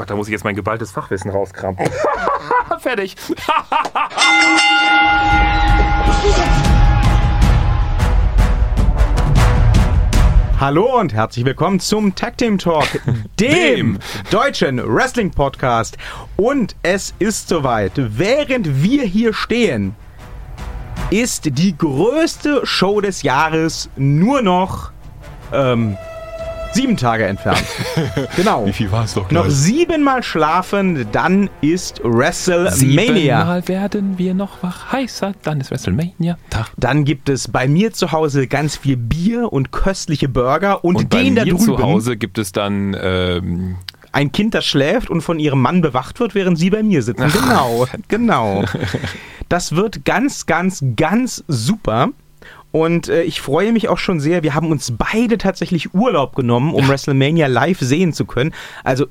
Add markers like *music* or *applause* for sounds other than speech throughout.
Gott, da muss ich jetzt mein geballtes Fachwissen rauskramen. *laughs* Fertig. *laughs* Hallo und herzlich willkommen zum Tag Team Talk, *laughs* dem deutschen Wrestling Podcast. Und es ist soweit. Während wir hier stehen, ist die größte Show des Jahres nur noch ähm, sieben Tage entfernt. *laughs* genau. Wie viel war es doch Noch gleich? siebenmal schlafen, dann ist WrestleMania. Siebenmal werden wir noch wach heißer, dann ist WrestleMania Tag. Dann gibt es bei mir zu Hause ganz viel Bier und köstliche Burger und, Und bei den mir da drüben zu Hause gibt es dann ähm, ein Kind, das schläft und von ihrem Mann bewacht wird, während sie bei mir sitzen. *laughs* Genau, genau. *laughs* Das wird ganz, ganz, ganz super. Und äh, ich freue mich auch schon sehr. Wir haben uns beide tatsächlich Urlaub genommen, um WrestleMania live sehen zu können. Also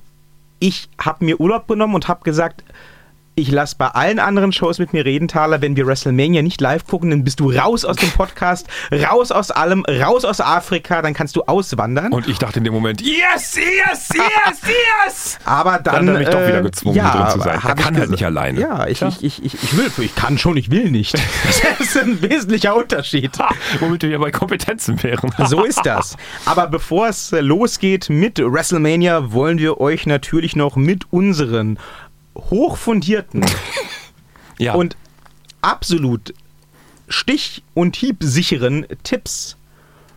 ich habe mir Urlaub genommen und habe gesagt, ich lasse bei allen anderen Shows mit mir reden, Thaler. Wenn wir WrestleMania nicht live gucken, dann bist du raus aus dem Podcast, raus aus allem, raus aus Afrika, dann kannst du auswandern. und ich dachte in dem Moment, yes, yes, yes, *laughs* yes! Aber dann, Dann hat er mich doch wieder äh, gezwungen, ja, drin zu sein. Er kann halt nicht alleine. Ja, ich, ich, ich, ich, ich will, ich kann schon, ich will nicht. *laughs* Das ist ein wesentlicher Unterschied. Womit wir ja bei Kompetenzen wären. So ist das. Aber bevor es äh, losgeht mit WrestleMania, wollen wir euch natürlich noch mit unseren hochfundierten *laughs* ja. und absolut stich- und hiebsicheren Tipps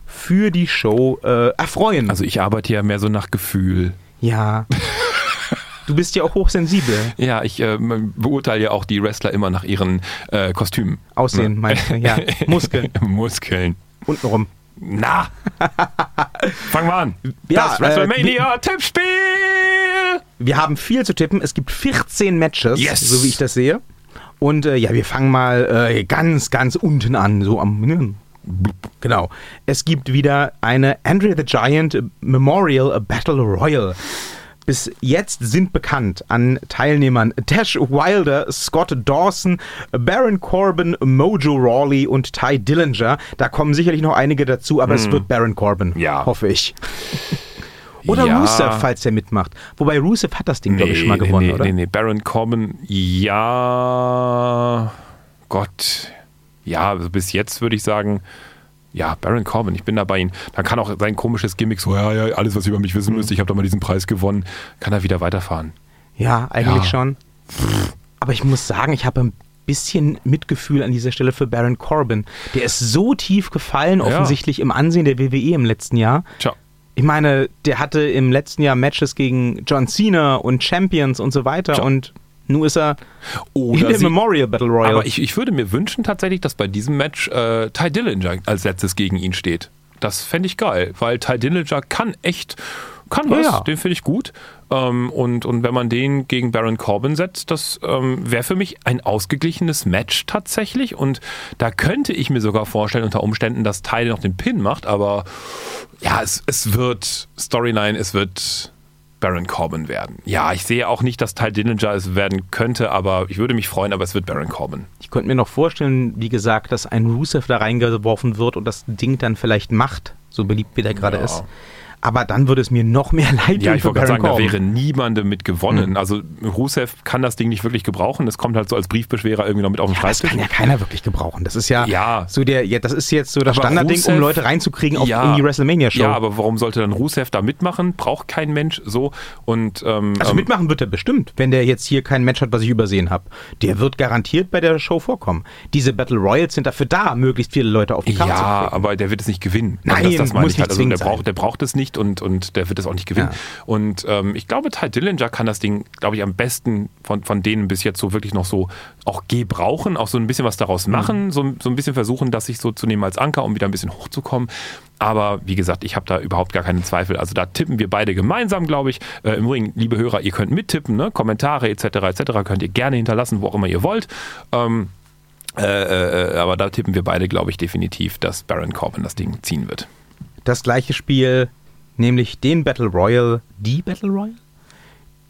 für die Show äh, erfreuen. also ich arbeite ja mehr so nach Gefühl. ja. *laughs* Du bist ja auch hochsensibel. Ja, ich ähm, beurteile ja auch die Wrestler immer nach ihren äh, Kostümen. Aussehen, meinst du? Ja. *laughs* Muskeln. Muskeln. Untenrum. Na! Fangen wir an. Ja, das äh, WrestleMania-Tippspiel! Wir haben viel zu tippen. Es gibt 14 Matches, Yes. so wie ich das sehe. Und äh, ja, wir fangen mal äh, ganz, ganz unten an, so am. ne? Genau. Es gibt wieder eine Andre the Giant Memorial Battle Royal. Bis jetzt sind bekannt an Teilnehmern Dash Wilder, Scott Dawson, Baron Corbin, Mojo Rawley und Ty Dillinger. Da kommen sicherlich noch einige dazu, aber es wird Baron Corbin, Hm. Ja. hoffe ich. Oder Ja. Rusev, falls der mitmacht. Wobei Rusev hat das Ding, glaube ich, schon mal gewonnen, nee, oder? Nee, nee, Baron Corbin, ja. Gott. Ja, also bis jetzt würde ich sagen, ja, Baron Corbin, ich bin da bei ihm. Dann kann auch sein komisches Gimmick so, ja, ja, alles, was ihr über mich Mhm. wissen müsst, ich habe da mal diesen Preis gewonnen, kann er wieder weiterfahren. Ja, eigentlich Ja. schon. Aber ich muss sagen, ich habe ein bisschen Mitgefühl an dieser Stelle für Baron Corbin. Der ist so tief gefallen, Ja. offensichtlich im Ansehen der WWE im letzten Jahr. Tja. Ich meine, der hatte im letzten Jahr Matches gegen John Cena und Champions und so weiter Tja. und nun ist er Oder in der sie- Memorial Battle Royal. Aber ich, ich würde mir wünschen tatsächlich, dass bei diesem Match äh, Ty Dillinger als letztes gegen ihn steht. Das fände ich geil, weil Ty Dillinger kann echt, kann was, ja. den finde ich gut. Ähm, und, und wenn man den gegen Baron Corbin setzt, das ähm, wäre für mich ein ausgeglichenes Match tatsächlich. Und da könnte ich mir sogar vorstellen, unter Umständen, dass Ty noch den Pin macht, aber ja, es, es wird Storyline, es wird Baron Corbin werden. Ja, ich sehe auch nicht, dass Ty Dillinger es werden könnte, aber ich würde mich freuen, aber es wird Baron Corbin. Ich könnte mir noch vorstellen, wie gesagt, dass ein Rusev da reingeworfen wird und das Ding dann vielleicht macht, so beliebt wie der gerade Ja. ist. Aber dann würde es mir noch mehr *laughs* leid Ja, ich wollte gerade sagen, da Corbin. wäre niemandem mit gewonnen. Also Rusev kann das Ding nicht wirklich gebrauchen. Das kommt halt so als Briefbeschwerer irgendwie noch mit auf den Ja, das Schreibtisch. kann ja keiner wirklich gebrauchen. Das ist ja, Ja. so der, ja, das ist jetzt so das Aber Standardding, um Rusev- Leute reinzukriegen auf Ja. in die WrestleMania-Show. Ja, aber warum sollte dann Rusev da mitmachen? Braucht kein Mensch so. Und ähm, also ähm, mitmachen wird er bestimmt, wenn der jetzt hier kein Match hat, was ich übersehen habe. Der wird garantiert bei der Show vorkommen. Diese Battle Royals sind dafür da, möglichst viele Leute auf die Karte zu Ja, kriegen. aber der wird es nicht gewinnen. Nein, also das, das meine muss ich halt. nicht Also der braucht, der braucht es nicht und, und der wird es auch nicht gewinnen. Ja. Und ähm, ich glaube, Ty Dillinger kann das Ding, glaube ich, am besten von, von denen bis jetzt so wirklich noch so auch gebrauchen, auch so ein bisschen was daraus Mhm. machen, so, so ein bisschen versuchen, das sich so zu nehmen als Anker, um wieder ein bisschen hochzukommen. Aber wie gesagt, ich habe da überhaupt gar keine Zweifel. Also da tippen wir beide gemeinsam, glaube ich. Äh, Im Übrigen, liebe Hörer, ihr könnt mittippen, ne? Kommentare etc. etc. könnt ihr gerne hinterlassen, wo auch immer ihr wollt. Ähm, äh, äh, aber da tippen wir beide, glaube ich, definitiv, dass Baron Corbin das Ding ziehen wird. Das gleiche Spiel, nämlich den Battle Royal, die Battle Royal?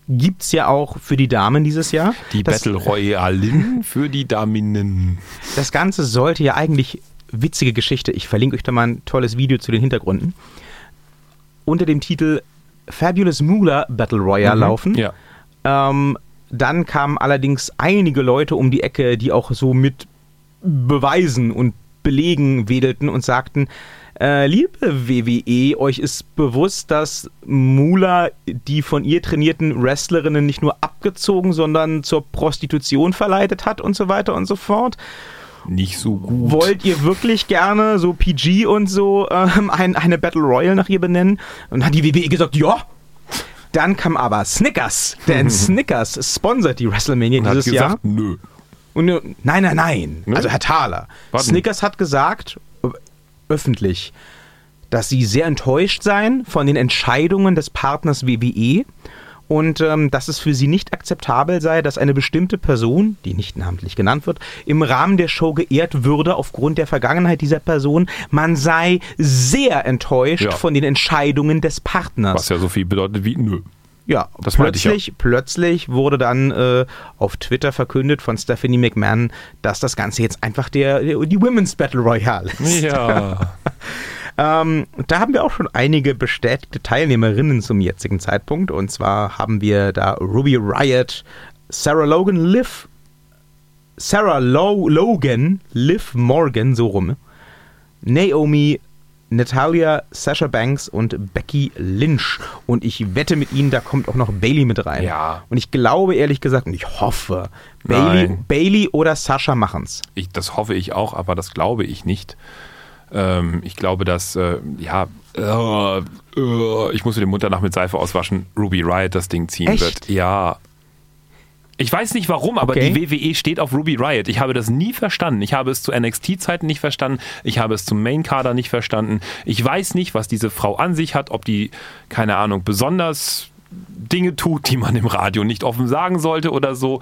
Gibt's ja auch für die Damen dieses Jahr. Die das, Battle Royalin für die Daminnen. Das Ganze sollte ja eigentlich witzige Geschichte. Ich verlinke euch da mal ein tolles Video zu den Hintergründen. Unter dem Titel Fabulous Moolah Battle Royale laufen. Ja. Ähm, dann kamen allerdings einige Leute um die Ecke, die auch so mit Beweisen und Belegen wedelten und sagten, äh, liebe WWE, euch ist bewusst, dass Mula die von ihr trainierten Wrestlerinnen nicht nur abgezogen, sondern zur Prostitution verleitet hat und so weiter und so fort. Nicht so gut. Wollt ihr wirklich gerne so PG und so ähm, ein, eine Battle Royale nach ihr benennen? Und dann hat die WWE gesagt, ja. Dann kam aber Snickers, denn *laughs* Snickers sponsert die WrestleMania Und dieses hat Jahr. gesagt, nö. Und, äh, nein, nein, nein. Ne? Also Herr Thaler. Warten. Snickers hat gesagt, öffentlich, dass sie sehr enttäuscht seien von den Entscheidungen des Partners WWE und ähm, dass es für sie nicht akzeptabel sei, dass eine bestimmte Person, die nicht namentlich genannt wird, im Rahmen der Show geehrt würde aufgrund der Vergangenheit dieser Person. Man sei sehr enttäuscht Ja. von den Entscheidungen des Partners. Was ja so viel bedeutet wie nö. Ja, Das plötzlich, plötzlich wurde dann äh, auf Twitter verkündet von Stephanie McMahon, dass das Ganze jetzt einfach der, der die Women's Battle Royale ist. Ja. *laughs* Ähm, da haben wir auch schon einige bestätigte Teilnehmerinnen zum jetzigen Zeitpunkt. Und zwar haben wir da Ruby Riot, Sarah Logan, Liv, Sarah Lo Logan, Liv Morgan, so rum, Naomi, Natalia, Sasha Banks und Becky Lynch. Und ich wette mit ihnen, da kommt auch noch Bailey mit rein. Ja. Und ich glaube ehrlich gesagt, und ich hoffe, Bailey, Nein. Bailey oder Sasha machen's. Ich, das hoffe ich auch, aber das glaube ich nicht. Ähm, ich glaube, dass, äh, ja, äh, äh, ich muss mir den Mund danach mit Seife auswaschen, Ruby Riot das Ding ziehen Echt? wird. Ja. Ich weiß nicht warum, aber Okay. die WWE steht auf Ruby Riot. Ich habe das nie verstanden. Ich habe es zu NXT-Zeiten nicht verstanden. Ich habe es zum Main-Kader nicht verstanden. Ich weiß nicht, was diese Frau an sich hat, ob die, keine Ahnung, besonders Dinge tut, die man im Radio nicht offen sagen sollte oder so.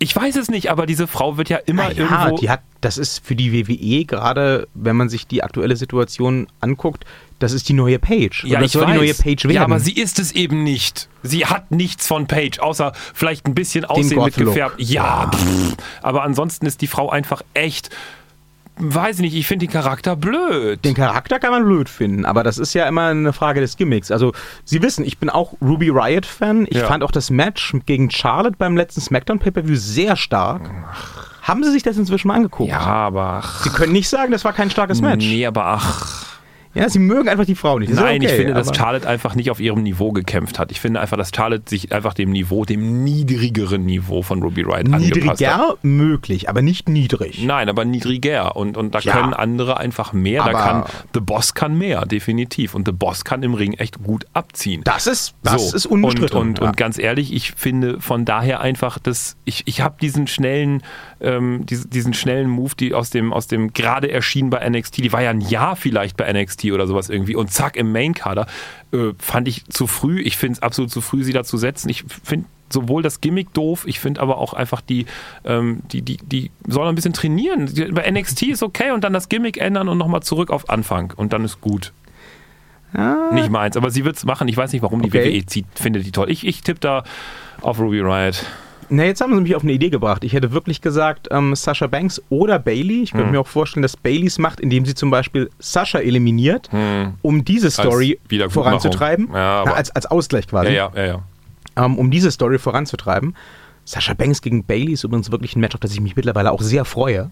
Ich weiß es nicht, aber diese Frau wird ja immer ja, irgendwo. die hat, das ist für die WWE gerade, wenn man sich die aktuelle Situation anguckt, das ist die neue Page. Ja, ich soll weiß. die neue Page werden. Ja, aber sie ist es eben nicht. Sie hat nichts von Page, außer vielleicht ein bisschen Aussehen mit Goth-Look. gefärbt. Ja, pff. aber ansonsten ist die Frau einfach echt. Weiß nicht, ich finde den Charakter blöd. den Charakter kann man blöd finden, aber das ist ja immer eine Frage des Gimmicks. Also, Sie wissen, ich bin auch Ruby Riot-Fan. Ich Ja. fand auch das Match gegen Charlotte beim letzten SmackDown Pay-Per-View sehr stark. Haben Sie sich das inzwischen mal angeguckt? ja, aber. Ach, Sie können nicht sagen, das war kein starkes Match. Nee, aber ach. Ja, Sie mögen einfach die Frau nicht. Das Nein, okay, ich finde, dass Charlotte einfach nicht auf ihrem Niveau gekämpft hat. Ich finde einfach, dass Charlotte sich einfach dem Niveau, dem niedrigeren Niveau von Ruby Riot angepasst hat. Niedriger möglich, aber nicht niedrig. Nein, aber niedriger. Und, und da Ja. können andere einfach mehr. Da Aber- kann The Boss kann mehr, definitiv. Und The Boss kann im Ring echt gut abziehen. Das ist, das So, ist unbestritten. Und, und, ja. und ganz ehrlich, ich finde von daher einfach, dass ich, ich habe diesen schnellen, ähm, diesen, diesen schnellen Move, die aus dem, aus dem gerade erschienen bei NXT, die war ja ein Jahr vielleicht bei NXT oder sowas irgendwie und zack im Main-Kader, äh, fand ich zu früh. Ich finde es absolut zu früh, sie da zu setzen. Ich finde sowohl das Gimmick doof, ich finde aber auch einfach die, ähm, die, die, die soll ein bisschen trainieren. Bei NXT ist okay und dann das Gimmick ändern und nochmal zurück auf Anfang und dann ist gut. Nicht meins, aber sie wird es machen. Ich weiß nicht, warum die Okay. WWE zieht, findet die toll. Ich, ich tippe da auf Ruby Riot. Na, jetzt haben sie mich auf eine Idee gebracht. Ich hätte wirklich gesagt, ähm, Sasha Banks oder Bailey. Ich Hm. könnte mir auch vorstellen, dass Baileys macht, indem sie zum Beispiel Sasha eliminiert, um diese Story voranzutreiben. Ja, Na, als, als Ausgleich quasi. Ja, ja, ja, ja. Ähm, um diese Story voranzutreiben. Sasha Banks gegen Bailey ist übrigens wirklich ein Match, auf das ich mich mittlerweile auch sehr freue.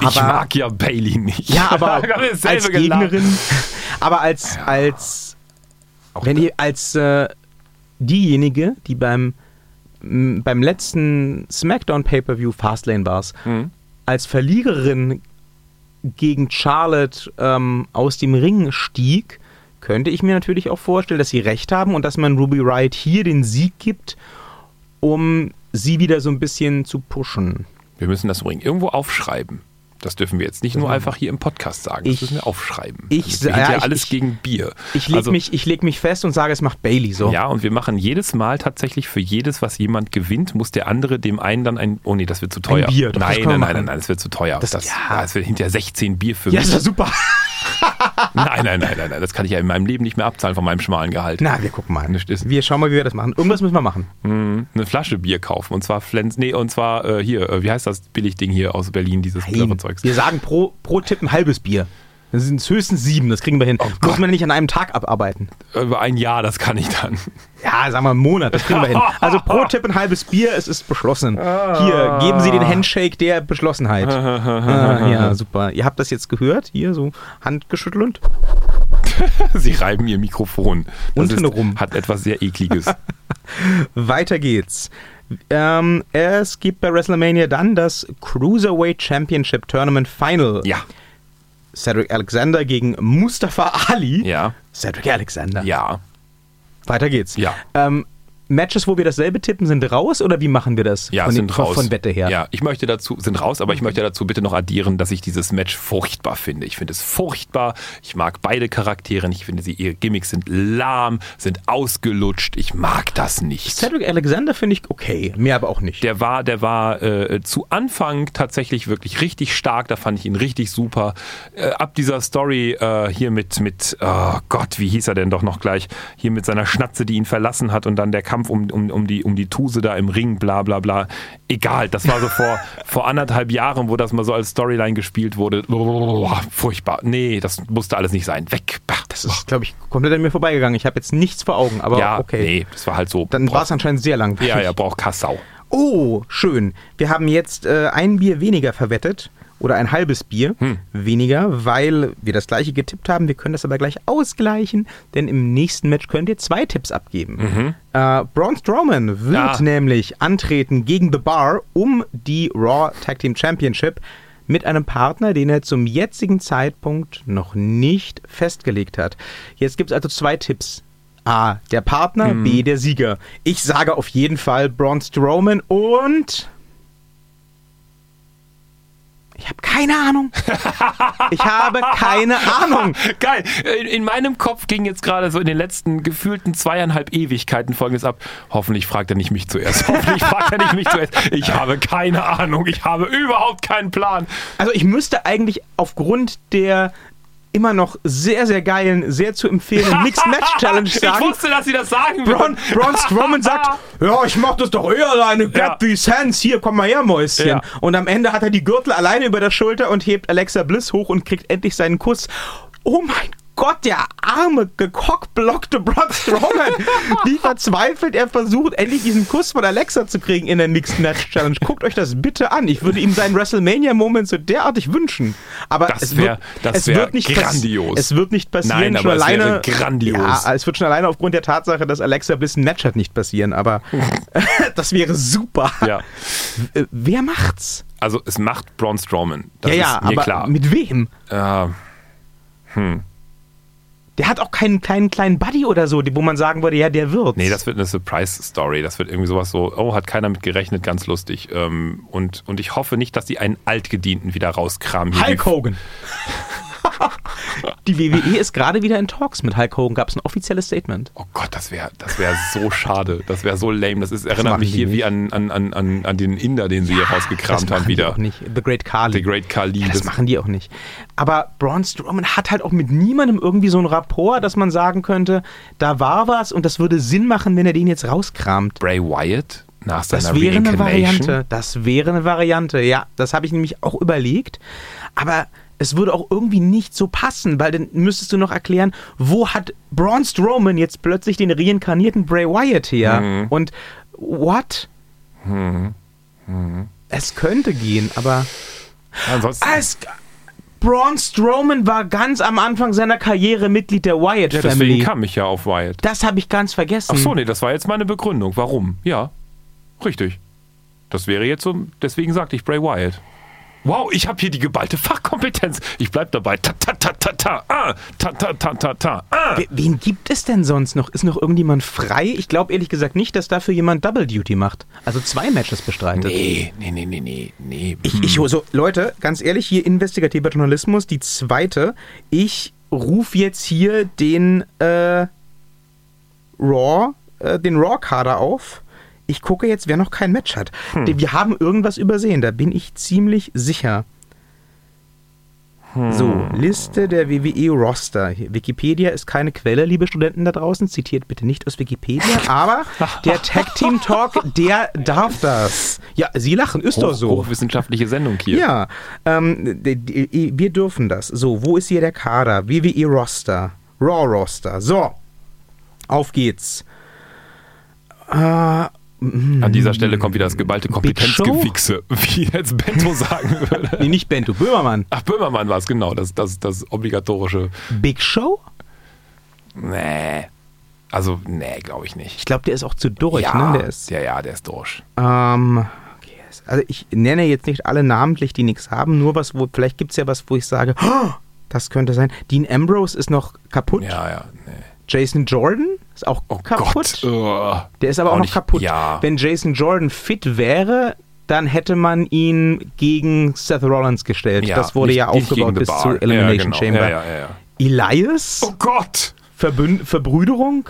Ich Aber- mag ja Bailey nicht. Ja, aber *laughs* Ich als. Gegnerin, *laughs* aber als, als, wenn ihr als äh, diejenige, die beim, beim letzten SmackDown Pay-Per-View Fastlane war's, Mhm. als Verliererin gegen Charlotte ähm, aus dem Ring stieg, könnte ich mir natürlich auch vorstellen, dass sie recht haben und dass man Ruby Riot hier den Sieg gibt, um sie wieder so ein bisschen zu pushen. Wir müssen das übrigens irgendwo aufschreiben. Das dürfen wir jetzt nicht nur einfach hier im Podcast sagen. Das Ich- müssen wir aufschreiben. ich- das ist ja, ja, alles ich- gegen Bier. Ich lege Also, mich, ich leg mich fest und sage, es macht Bailey so. Ja, und wir machen jedes Mal tatsächlich für jedes, was jemand gewinnt, muss der andere dem einen dann ein. Oh nee, das wird zu teuer. Bier, doch, das nein, nein, nein, nein, nein, das wird zu teuer. Das- Das, ja. das wird hinterher 16 Bier für Ja, mich. ist doch super. Nein, nein, nein, nein, nein, das kann ich ja in meinem Leben nicht mehr abzahlen von meinem schmalen Gehalt. Na, wir gucken mal. Wir schauen mal, wie wir das machen. Irgendwas müssen wir machen. Mhm, eine Flasche Bier kaufen und zwar Flens, nee, und zwar äh, hier, äh, wie heißt das Billigding hier aus Berlin, dieses Zeugs. Wir sagen pro, pro Tipp ein halbes Bier. Das sind höchstens sieben, das kriegen wir hin. Oh Muss man nicht an einem Tag abarbeiten. Über ein Jahr, das kann ich dann. Ja, sagen wir einen Monat, das kriegen wir hin. Also pro Tipp ein halbes Bier, es ist beschlossen. Hier, geben Sie den Handshake der Beschlossenheit. ah, ja, super. Ihr habt das jetzt gehört? Hier, so handgeschüttelt. *laughs* Sie reiben Ihr Mikrofon. Das ist, rum. hat etwas sehr Ekliges. *laughs* Weiter geht's. Ähm, es gibt bei WrestleMania dann das Cruiserweight Championship Tournament Final. ja, Cedric Alexander gegen Mustafa Ali. ja, Cedric Alexander. ja. Weiter geht's. Ja. Ähm, Matches, wo wir dasselbe tippen, sind raus oder wie machen wir das? Ja, von, sind von, raus. Von Wette her. Ja, ich möchte dazu, sind raus, aber ich möchte dazu bitte noch addieren, dass ich dieses Match furchtbar finde. Ich finde es furchtbar. Ich mag beide Charaktere nicht. Ich finde, sie, ihre Gimmicks sind lahm, sind ausgelutscht. Ich mag das nicht. Cedric Alexander finde ich okay, mehr aber auch nicht. Der war, der war äh, zu Anfang tatsächlich wirklich richtig stark. Da fand ich ihn richtig super. Äh, ab dieser Story äh, hier mit, mit, oh Gott, wie hieß er denn doch noch gleich? Hier mit seiner Schnatze, die ihn verlassen hat und dann der Kampf um, um, um, die, um die Tuse da im Ring, bla bla bla. Egal, das war so vor, *laughs* vor anderthalb Jahren, wo das mal so als Storyline gespielt wurde. Furchtbar. Nee, das musste alles nicht sein. Weg. Das ist, glaube ich, komplett an mir vorbeigegangen. Ich habe jetzt nichts vor Augen, aber ja, okay. nee, das war halt so. Dann war es anscheinend sehr lang. Ja, ja, braucht Kassau. Oh, schön. Wir haben jetzt äh, ein Bier weniger verwettet. Oder ein halbes Bier Hm. weniger, weil wir das gleiche getippt haben. Wir können das aber gleich ausgleichen, denn im nächsten Match könnt ihr zwei Tipps abgeben. Äh, Braun Strowman wird Ja. nämlich antreten gegen The Bar um die Raw Tag Team Championship mit einem Partner, den er zum jetzigen Zeitpunkt noch nicht festgelegt hat. Jetzt gibt es also zwei Tipps. A, der Partner, B, der Sieger. Ich sage auf jeden Fall Braun Strowman und... Ich habe keine Ahnung. Ich habe keine *laughs* Ahnung. Geil. In, in meinem Kopf ging jetzt gerade so in den letzten gefühlten zweieinhalb Ewigkeiten folgendes ab. Hoffentlich fragt er nicht mich zuerst. *laughs* Hoffentlich fragt er nicht mich zuerst. Ich habe keine Ahnung. Ich habe überhaupt keinen Plan. Also ich müsste eigentlich aufgrund der immer noch sehr, sehr geilen, sehr zu empfehlenden *laughs* Mixed Match Challenge Ich sagen. wusste, dass sie das sagen Braun, würden. Braun Strowman sagt, *laughs* ja, ich mach das doch eher alleine. Grab Ja. these hands. Hier, komm mal her, Mäuschen. Ja. Und am Ende hat er die Gürtel alleine über der Schulter und hebt Alexa Bliss hoch und kriegt endlich seinen Kuss. Oh mein Gott, der arme, gekockblockte Braun Strowman. *laughs* Wie verzweifelt er versucht, endlich diesen Kuss von Alexa zu kriegen in der Mixed Match Challenge. Guckt euch das bitte an. Ich würde ihm seinen WrestleMania-Moment so derartig wünschen. Aber Das es, wär- wird, es wird nicht grandios. Es wird nicht passieren. Nein, schon aber es alleine, wäre grandios. Ja, es wird schon alleine aufgrund der Tatsache, dass Alexa Bliss ein Match hat, nicht passieren. Aber *laughs* *laughs* das wäre super. Ja. Wer macht's? Also es macht Braun Strowman. Das ja, ja, ist mir aber klar. mit wem? Äh, Der hat auch keinen kleinen kleinen Buddy oder so, wo man sagen würde, ja, der wird's. nee, das wird eine Surprise-Story. Das wird irgendwie sowas so, oh, hat keiner mit gerechnet, ganz lustig. Ähm, und, und ich hoffe nicht, dass die einen Altgedienten wieder rauskramen. Hulk Hogan. *laughs* *laughs* die WWE ist gerade wieder in Talks mit Hulk Hogan. Gab es ein offizielles Statement? Oh Gott, das wäre das wär so schade. Das wäre so lame. Das ist, erinnert machen mich die hier nicht. wie an, an, an, an, an den Inder, den sie hier das rausgekramt machen haben die wieder. auch nicht. The Great Khali. The Great Khali. Ja, das Das- machen die auch nicht. Aber Braun Strowman hat halt auch mit niemandem irgendwie so ein Rapport, dass man sagen könnte, da war was und das würde Sinn machen, wenn er den jetzt rauskramt. Bray Wyatt nach seiner Das wäre eine. Variante. Das wäre eine Variante. Ja, das habe ich nämlich auch überlegt. Aber es würde auch irgendwie nicht so passen, weil dann müsstest du noch erklären, wo hat Braun Strowman jetzt plötzlich den reinkarnierten Bray Wyatt her? Mhm. Und what? Es könnte gehen, aber Ansonsten, es, Braun Strowman war ganz am Anfang seiner Karriere Mitglied der Wyatt ja, Family. deswegen kam ich ja auf Wyatt. Das habe ich ganz vergessen. Ach so, nee, das war jetzt meine Begründung. Warum? Ja, richtig. Das wäre jetzt so, deswegen sagte ich Bray Wyatt. Wow, ich habe hier die geballte Fachkompetenz. Ich bleib dabei. Ta ta ta ta ta. Ah, ta ta ta ta ta. Ah. We- Wen gibt es denn sonst noch? Ist noch irgendjemand frei? Ich glaube ehrlich gesagt nicht, dass dafür jemand Double Duty macht. Also zwei Matches bestreitet. Nee, nee, nee, nee, nee, nee. Ich, ich, so, Leute, ganz ehrlich, hier investigativer Journalismus, die zweite. Ich rufe jetzt hier den äh, Raw, äh, den Raw-Kader auf. Ich gucke jetzt, wer noch kein Match hat. Wir haben irgendwas übersehen, da bin ich ziemlich sicher. So, Liste der WWE-Roster. Wikipedia ist keine Quelle, liebe Studenten da draußen. Zitiert bitte nicht aus Wikipedia, *laughs* aber der Tag Team Talk, der darf das. Ja, Sie lachen, ist doch so. Hochwissenschaftliche Sendung hier. Ja, ähm, wir dürfen das. So, wo ist hier der Kader? WWE-Roster. Raw-Roster. So, auf geht's. Äh, An dieser Stelle kommt wieder das geballte Show? Kompetenzgewichse, *laughs* wie jetzt Bento *laughs* sagen würde. nee, nicht Bento, Böhmermann. Ach, Böhmermann war es, genau, das, das, das obligatorische. Big Show? Nee. Also, nee, glaube ich nicht. Ich glaube, der ist auch zu durch, ja, ne? Der ist, ja, ja, der ist durch. ähm, okay, also ich nenne jetzt nicht alle namentlich, die nichts haben, nur was, wo, vielleicht gibt es ja was, wo ich sage, "Oh, das könnte sein. Dean Ambrose ist noch kaputt. Ja, ja, nee. Jason Jordan ist auch Oh kaputt. Gott. Der ist aber auch, noch nicht- kaputt. Ja. Wenn Jason Jordan fit wäre, dann hätte man ihn gegen Seth Rollins gestellt. ja, das wurde nicht- ja aufgebaut bis Bar. zur Elimination ja, genau. Chamber. Elias? Oh Gott! Verbünd Verbrüderung?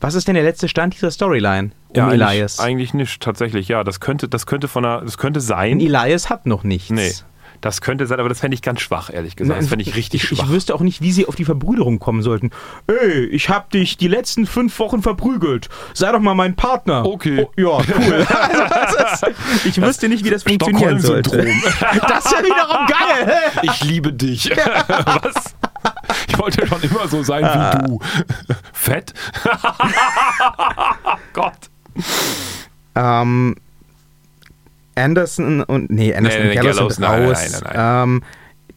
Was ist denn der letzte Stand dieser Storyline um Ja, Elias? Eigentlich, eigentlich nicht, tatsächlich, ja. Das könnte, das könnte von einer, das könnte Denn sein. Elias hat noch nichts. Nee. Das könnte sein, aber das fände ich ganz schwach, ehrlich gesagt. Das fände ich richtig ich, schwach. Ich wüsste auch nicht, wie sie auf die Verbrüderung kommen sollten. Ey, ich hab dich die letzten fünf Wochen verprügelt. Sei doch mal mein Partner. Okay. Oh, ja, cool. *laughs* also, ist, ich wüsste nicht, wie das funktionieren sollte. Stockholm-Syndrom. Das ist ja wiederum geil. Ich liebe dich. *laughs* Was? Ich wollte schon immer so sein wie du. Fett? *laughs* Gott. Ähm, Anderson und nee, Anderson Nee, nee, und Gallows Gallows, sind nein, raus. nein, nein, Ähm,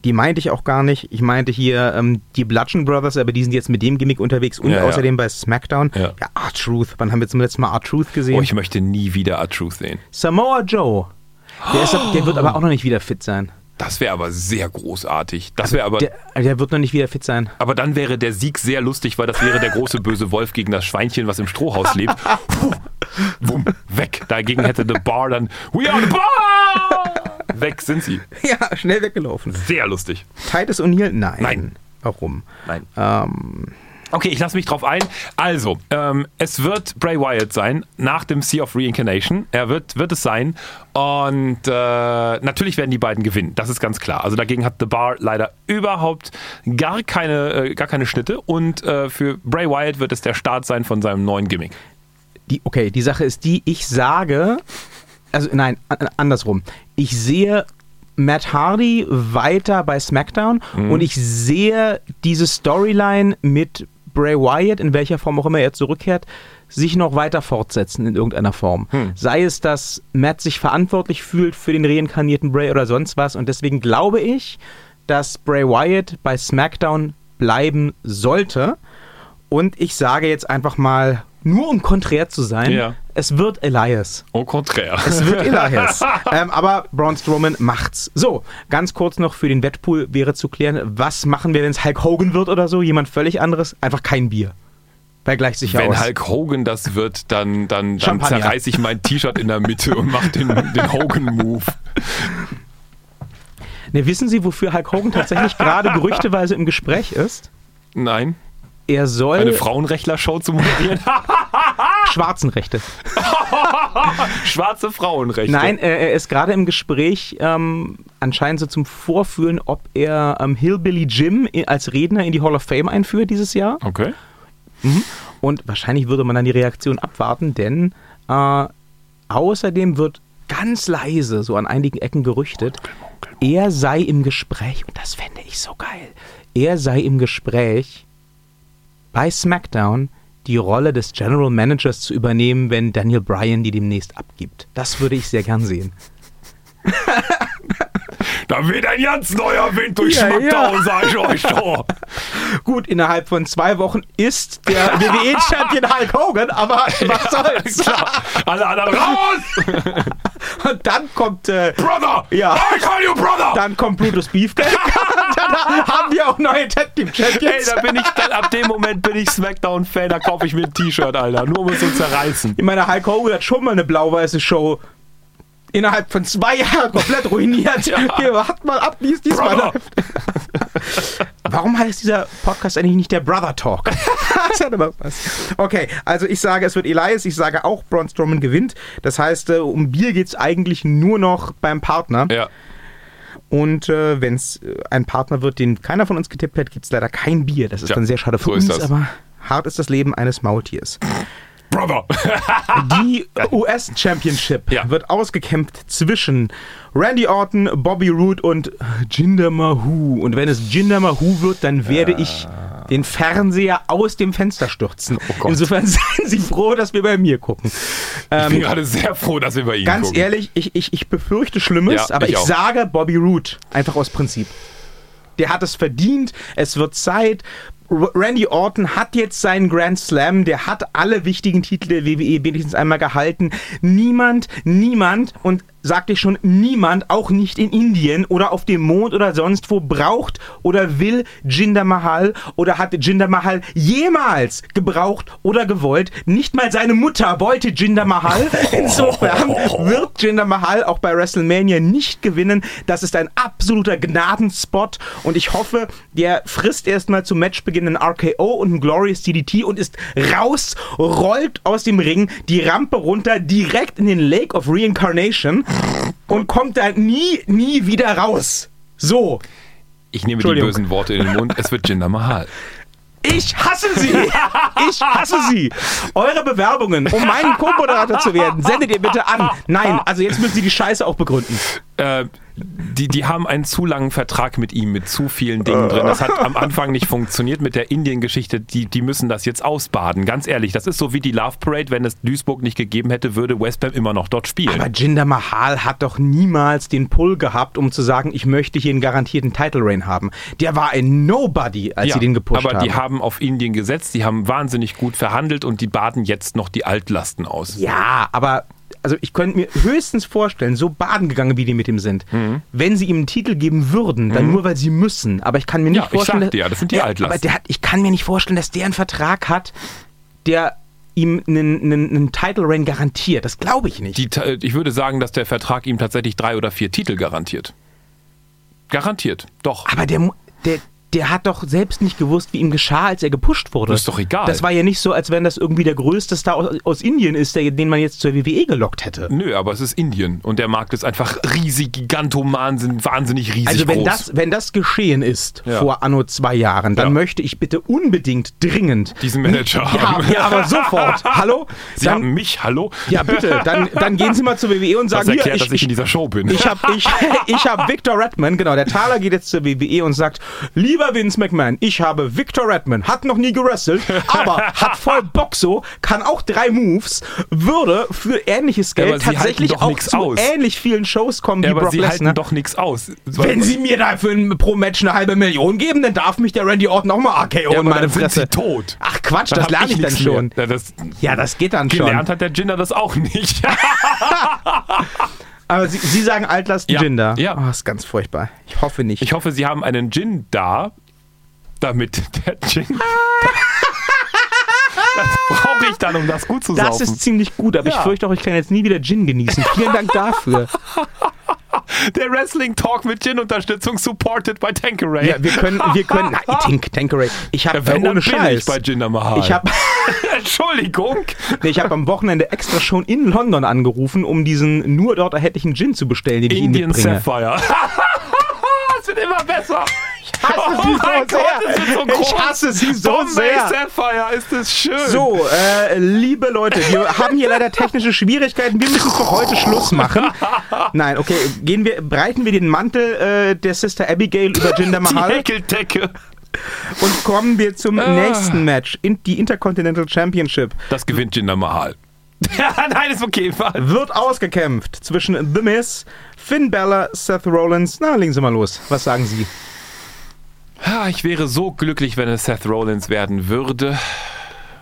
die meinte ich auch gar nicht. Ich meinte hier ähm, die Bludgeon Brothers, aber die sind jetzt mit dem Gimmick unterwegs und Ja, ja. außerdem bei SmackDown. Ja. Ja, R-Truth. Wann haben wir zum letzten Mal R-Truth gesehen? Oh, ich möchte nie wieder A-Truth sehen. Samoa Joe. Der, ist, der wird aber *gasps* auch noch nicht wieder fit sein. Das wäre aber sehr großartig. Das wäre aber. Der, der wird noch nicht wieder fit sein. aber dann wäre der Sieg sehr lustig, weil das wäre der große böse Wolf gegen das Schweinchen, was im Strohhaus lebt. Puh, *laughs* wumm, weg. Dagegen hätte The Bar dann. We are the Bar! Weg sind sie. Ja, schnell weggelaufen. Sehr lustig. Titus O'Neill? Nein. Nein. Warum? Nein. Ähm, Okay, ich lasse mich drauf ein. Also, ähm, es wird Bray Wyatt sein, nach dem Sea of Reincarnation. Er wird, wird es sein. Und äh, natürlich werden die beiden gewinnen, das ist ganz klar. Also dagegen hat The Bar leider überhaupt gar keine, äh, gar keine Schnitte. Und äh, für Bray Wyatt wird es der Start sein von seinem neuen Gimmick. die, okay, die Sache ist die, ich sage, also nein, andersrum. Ich sehe Matt Hardy weiter bei SmackDown Mhm. und ich sehe diese Storyline mit Bray Wyatt, in welcher Form auch immer er zurückkehrt, sich noch weiter fortsetzen in irgendeiner Form. Hm. Sei es, dass Matt sich verantwortlich fühlt für den reinkarnierten Bray oder sonst was und deswegen glaube ich, dass Bray Wyatt bei SmackDown bleiben sollte. Und ich sage jetzt einfach mal, nur um konträr zu sein, Ja. Es wird Elias. Au contraire. Es wird Elias. *laughs* ähm, aber Braun Strowman macht's. So, ganz kurz noch für den Wettpool wäre zu klären, was machen wir, wenn es Hulk Hogan wird oder so? Jemand völlig anderes? Einfach kein Bier. Weil gleich sicher Wenn aus. Hulk Hogan das wird, dann, dann, dann zerreiße ich mein T-Shirt in der Mitte und mache den, den Hogan-Move. Ne, wissen Sie, wofür Hulk Hogan tatsächlich gerade gerüchteweise im Gespräch ist? Nein, Er soll eine Frauenrechtler-Show zu moderieren. *laughs* Schwarzenrechte. *laughs* Schwarze Frauenrechte. Nein, äh, er ist gerade im Gespräch, ähm, anscheinend so zum Vorführen, ob er ähm, Hillbilly Jim als Redner in die Hall of Fame einführt dieses Jahr. Okay. Und wahrscheinlich würde man dann die Reaktion abwarten, denn äh, außerdem wird ganz leise, so an einigen Ecken gerüchtet, er sei im Gespräch, und das fände ich so geil, er sei im Gespräch bei SmackDown die Rolle des General Managers zu übernehmen, wenn Daniel Bryan die demnächst abgibt. Das würde ich sehr gern sehen. *laughs* Da weht ein ganz neuer Wind durch Ja, Schmackdown, ja. sag ich euch doch. *laughs* Gut, innerhalb von zwei Wochen ist der *laughs* WWE-Champion Hulk Hogan, aber was soll's? Klar. Alle anderen raus! Und dann kommt äh, Brother! Ja. I call you brother! Dann kommt Brutus Beefcake. *laughs* Dann haben wir auch neue Tag Team Ey, Champions. da bin ich, dann, ab dem Moment bin ich Smackdown-Fan, da kaufe ich mir ein T-Shirt, Alter. Nur um es zu zerreißen. Ich meine, Hulk Hogan hat schon mal eine blau-weiße Show innerhalb von zwei Jahren komplett ruiniert. *laughs* Hier, wart mal ab, wie es diesmal läuft. *laughs* Warum heißt dieser Podcast eigentlich nicht der Brother Talk? *laughs* das hat aber was. Okay, also ich sage, es wird Elias. Ich sage auch, Braun Strowman gewinnt. Das heißt, äh, um Bier geht es eigentlich nur noch beim Partner. Ja. Und äh, wenn es äh, ein Partner wird, den keiner von uns getippt hat, gibt es leider kein Bier. Das ist Ja, dann sehr schade für so uns, aber hart ist das Leben eines Maultiers. Brother! *laughs* Die US Championship Ja. wird ausgekämpft zwischen Randy Orton, Bobby Roode und Jinder Mahoo. Und wenn es Jinder Mahoo wird, dann werde ich den Fernseher aus dem Fenster stürzen. Oh. Insofern *laughs* seien Sie froh, dass wir bei mir gucken. Ich bin Ähm, gerade sehr froh, dass wir bei Ihnen ganz gucken. ehrlich, ich, ich, ich befürchte Schlimmes, Ja, aber ich ich, sage Bobby Roode einfach aus Prinzip. Der hat es verdient, es wird Zeit. Randy Orton hat jetzt seinen Grand Slam, der hat alle wichtigen Titel der WWE wenigstens einmal gehalten. Niemand, niemand und sagte ich schon, niemand, auch nicht in Indien oder auf dem Mond oder sonst wo, braucht oder will Jinder Mahal oder hat Jinder Mahal jemals gebraucht oder gewollt. Nicht mal seine Mutter wollte Jinder Mahal. *laughs* Insofern wird Jinder Mahal auch bei WrestleMania nicht gewinnen. Das ist ein absoluter Gnadenspot und ich hoffe, der frisst erstmal zum Matchbeginn einen RKO und einen Glorious DDT und ist raus, rollt aus dem Ring, die Rampe runter, direkt in den Lake of Reincarnation und kommt da nie, nie wieder raus. So. Ich nehme die bösen Worte in den Mund. Es wird Jinder Mahal. Ich hasse sie! Ich hasse sie! Eure Bewerbungen, um meinen Co-Moderator zu werden, sendet ihr bitte an. Nein, also jetzt müssen Sie die Scheiße auch begründen. Äh, die, die haben einen zu langen Vertrag mit ihm, mit zu vielen Dingen drin. Das hat am Anfang nicht funktioniert mit der Indien-Geschichte. Die, die müssen das jetzt ausbaden. Ganz ehrlich, das ist so wie die Love Parade. Wenn es Duisburg nicht gegeben hätte, würde West Ham immer noch dort spielen. Aber Jinder Mahal hat doch niemals den Pull gehabt, um zu sagen, ich möchte hier einen garantierten Title Reign haben. Der war ein Nobody, als sie den gepusht aber haben. die haben auf Indien gesetzt, die haben wahnsinnig gut verhandelt und die baden jetzt noch die Altlasten aus. Ja, aber also ich könnte mir höchstens vorstellen, so baden gegangen, wie die mit ihm sind, Mhm. wenn sie ihm einen Titel geben würden, dann nur, weil sie müssen. Aber ich kann mir nicht Ja, ich vorstellen, sagte ja, das sind die Altlasten. Aber der hat, ich kann mir nicht vorstellen, dass der einen Vertrag hat, der ihm einen, einen, einen Title Reign garantiert. Das glaube ich nicht. Die, ich würde sagen, dass der Vertrag ihm tatsächlich drei oder vier Titel garantiert. Garantiert, doch. aber der, der, der hat doch selbst nicht gewusst, wie ihm geschah, als er gepusht wurde. Das ist doch egal. Das war ja nicht so, als wenn das irgendwie der größte Star aus, aus Indien ist, der, den man jetzt zur WWE gelockt hätte. Nö, aber es ist Indien und der Markt ist einfach riesig, gigantoman, wahnsinnig riesig Also wenn groß. das, wenn das geschehen ist Ja. vor anno zwei Jahren, dann Ja. möchte ich bitte unbedingt dringend Diesen Manager ja, haben. ja, aber sofort. *laughs* Hallo? Sie dann, haben mich, hallo? ja, bitte. Dann, dann gehen Sie mal zur WWE und Das sagen, erklärt, hier, dass ich in dieser Show bin. ich habe ich, *laughs* ich hab Victor Redman, genau, der Taler geht jetzt zur WWE und sagt, lieber Vince McMahon, ich habe Victor Redman, hat noch nie gewrestelt, *laughs* aber hat voll Bock so, kann auch drei Moves, würde für ähnliches Ja, Geld sie tatsächlich halten auch zu aus. ähnlich vielen Shows kommen ja, wie aber Brock sie halten Lesnar. doch nichts aus. Wenn Sie mir dafür ein, pro Match eine halbe Million geben, dann darf mich der Randy Orton auch mal RKO ja, in meine dann Fresse. sie tot. Ach Quatsch, Dann das lerne ich dann nichts schon. Ja, das Ja, das geht dann schon. gelernt hat der Jinder das auch nicht. *laughs* *laughs* Aber Sie, Sie sagen Altlasten Ja, Jinder. ja. Oh, ist ganz furchtbar. Ich hoffe nicht. Ich hoffe, sie haben einen Gin da, damit der Gin. *laughs* das *laughs* brauche ich dann, um das gut zu das saufen. ist ziemlich gut, aber ich Ja. fürchte auch, ich kann jetzt nie wieder Gin genießen. Vielen Dank dafür. *laughs* der Wrestling Talk mit Gin-Unterstützung supported by Tankeray. Ja, wir können, wir können, na, Tank, Tankeray. Ich habe Ja, äh, ohne Scheiß. ich bei Mahal. Ich habe Entschuldigung. nee, ich hab am Wochenende extra schon in London angerufen, um diesen nur dort erhältlichen Gin zu bestellen, den ich Ihnen Indian mitbringe. Sapphire. *laughs* es wird immer besser. Ich hasse sie Oh mein so Gott, sehr. wird so ich hasse sie so Bombay sehr. Sapphire, ist das schön. So, äh, liebe Leute, wir *laughs* haben hier leider technische Schwierigkeiten. Wir müssen für heute Schluss machen. Nein, okay, gehen wir, breiten wir den Mantel äh, der Sister Abigail über Jinder Die Mahal Häkeldecke. und kommen wir zum Ah. nächsten Match. In, die Intercontinental Championship Das gewinnt Jinder Mahal. *laughs* Ja, nein, ist okay. wird ausgekämpft zwischen The Miz, Finn Balor, Seth Rollins. Na, legen Sie mal los. Was sagen Sie? Ich wäre so glücklich, wenn es Seth Rollins werden würde.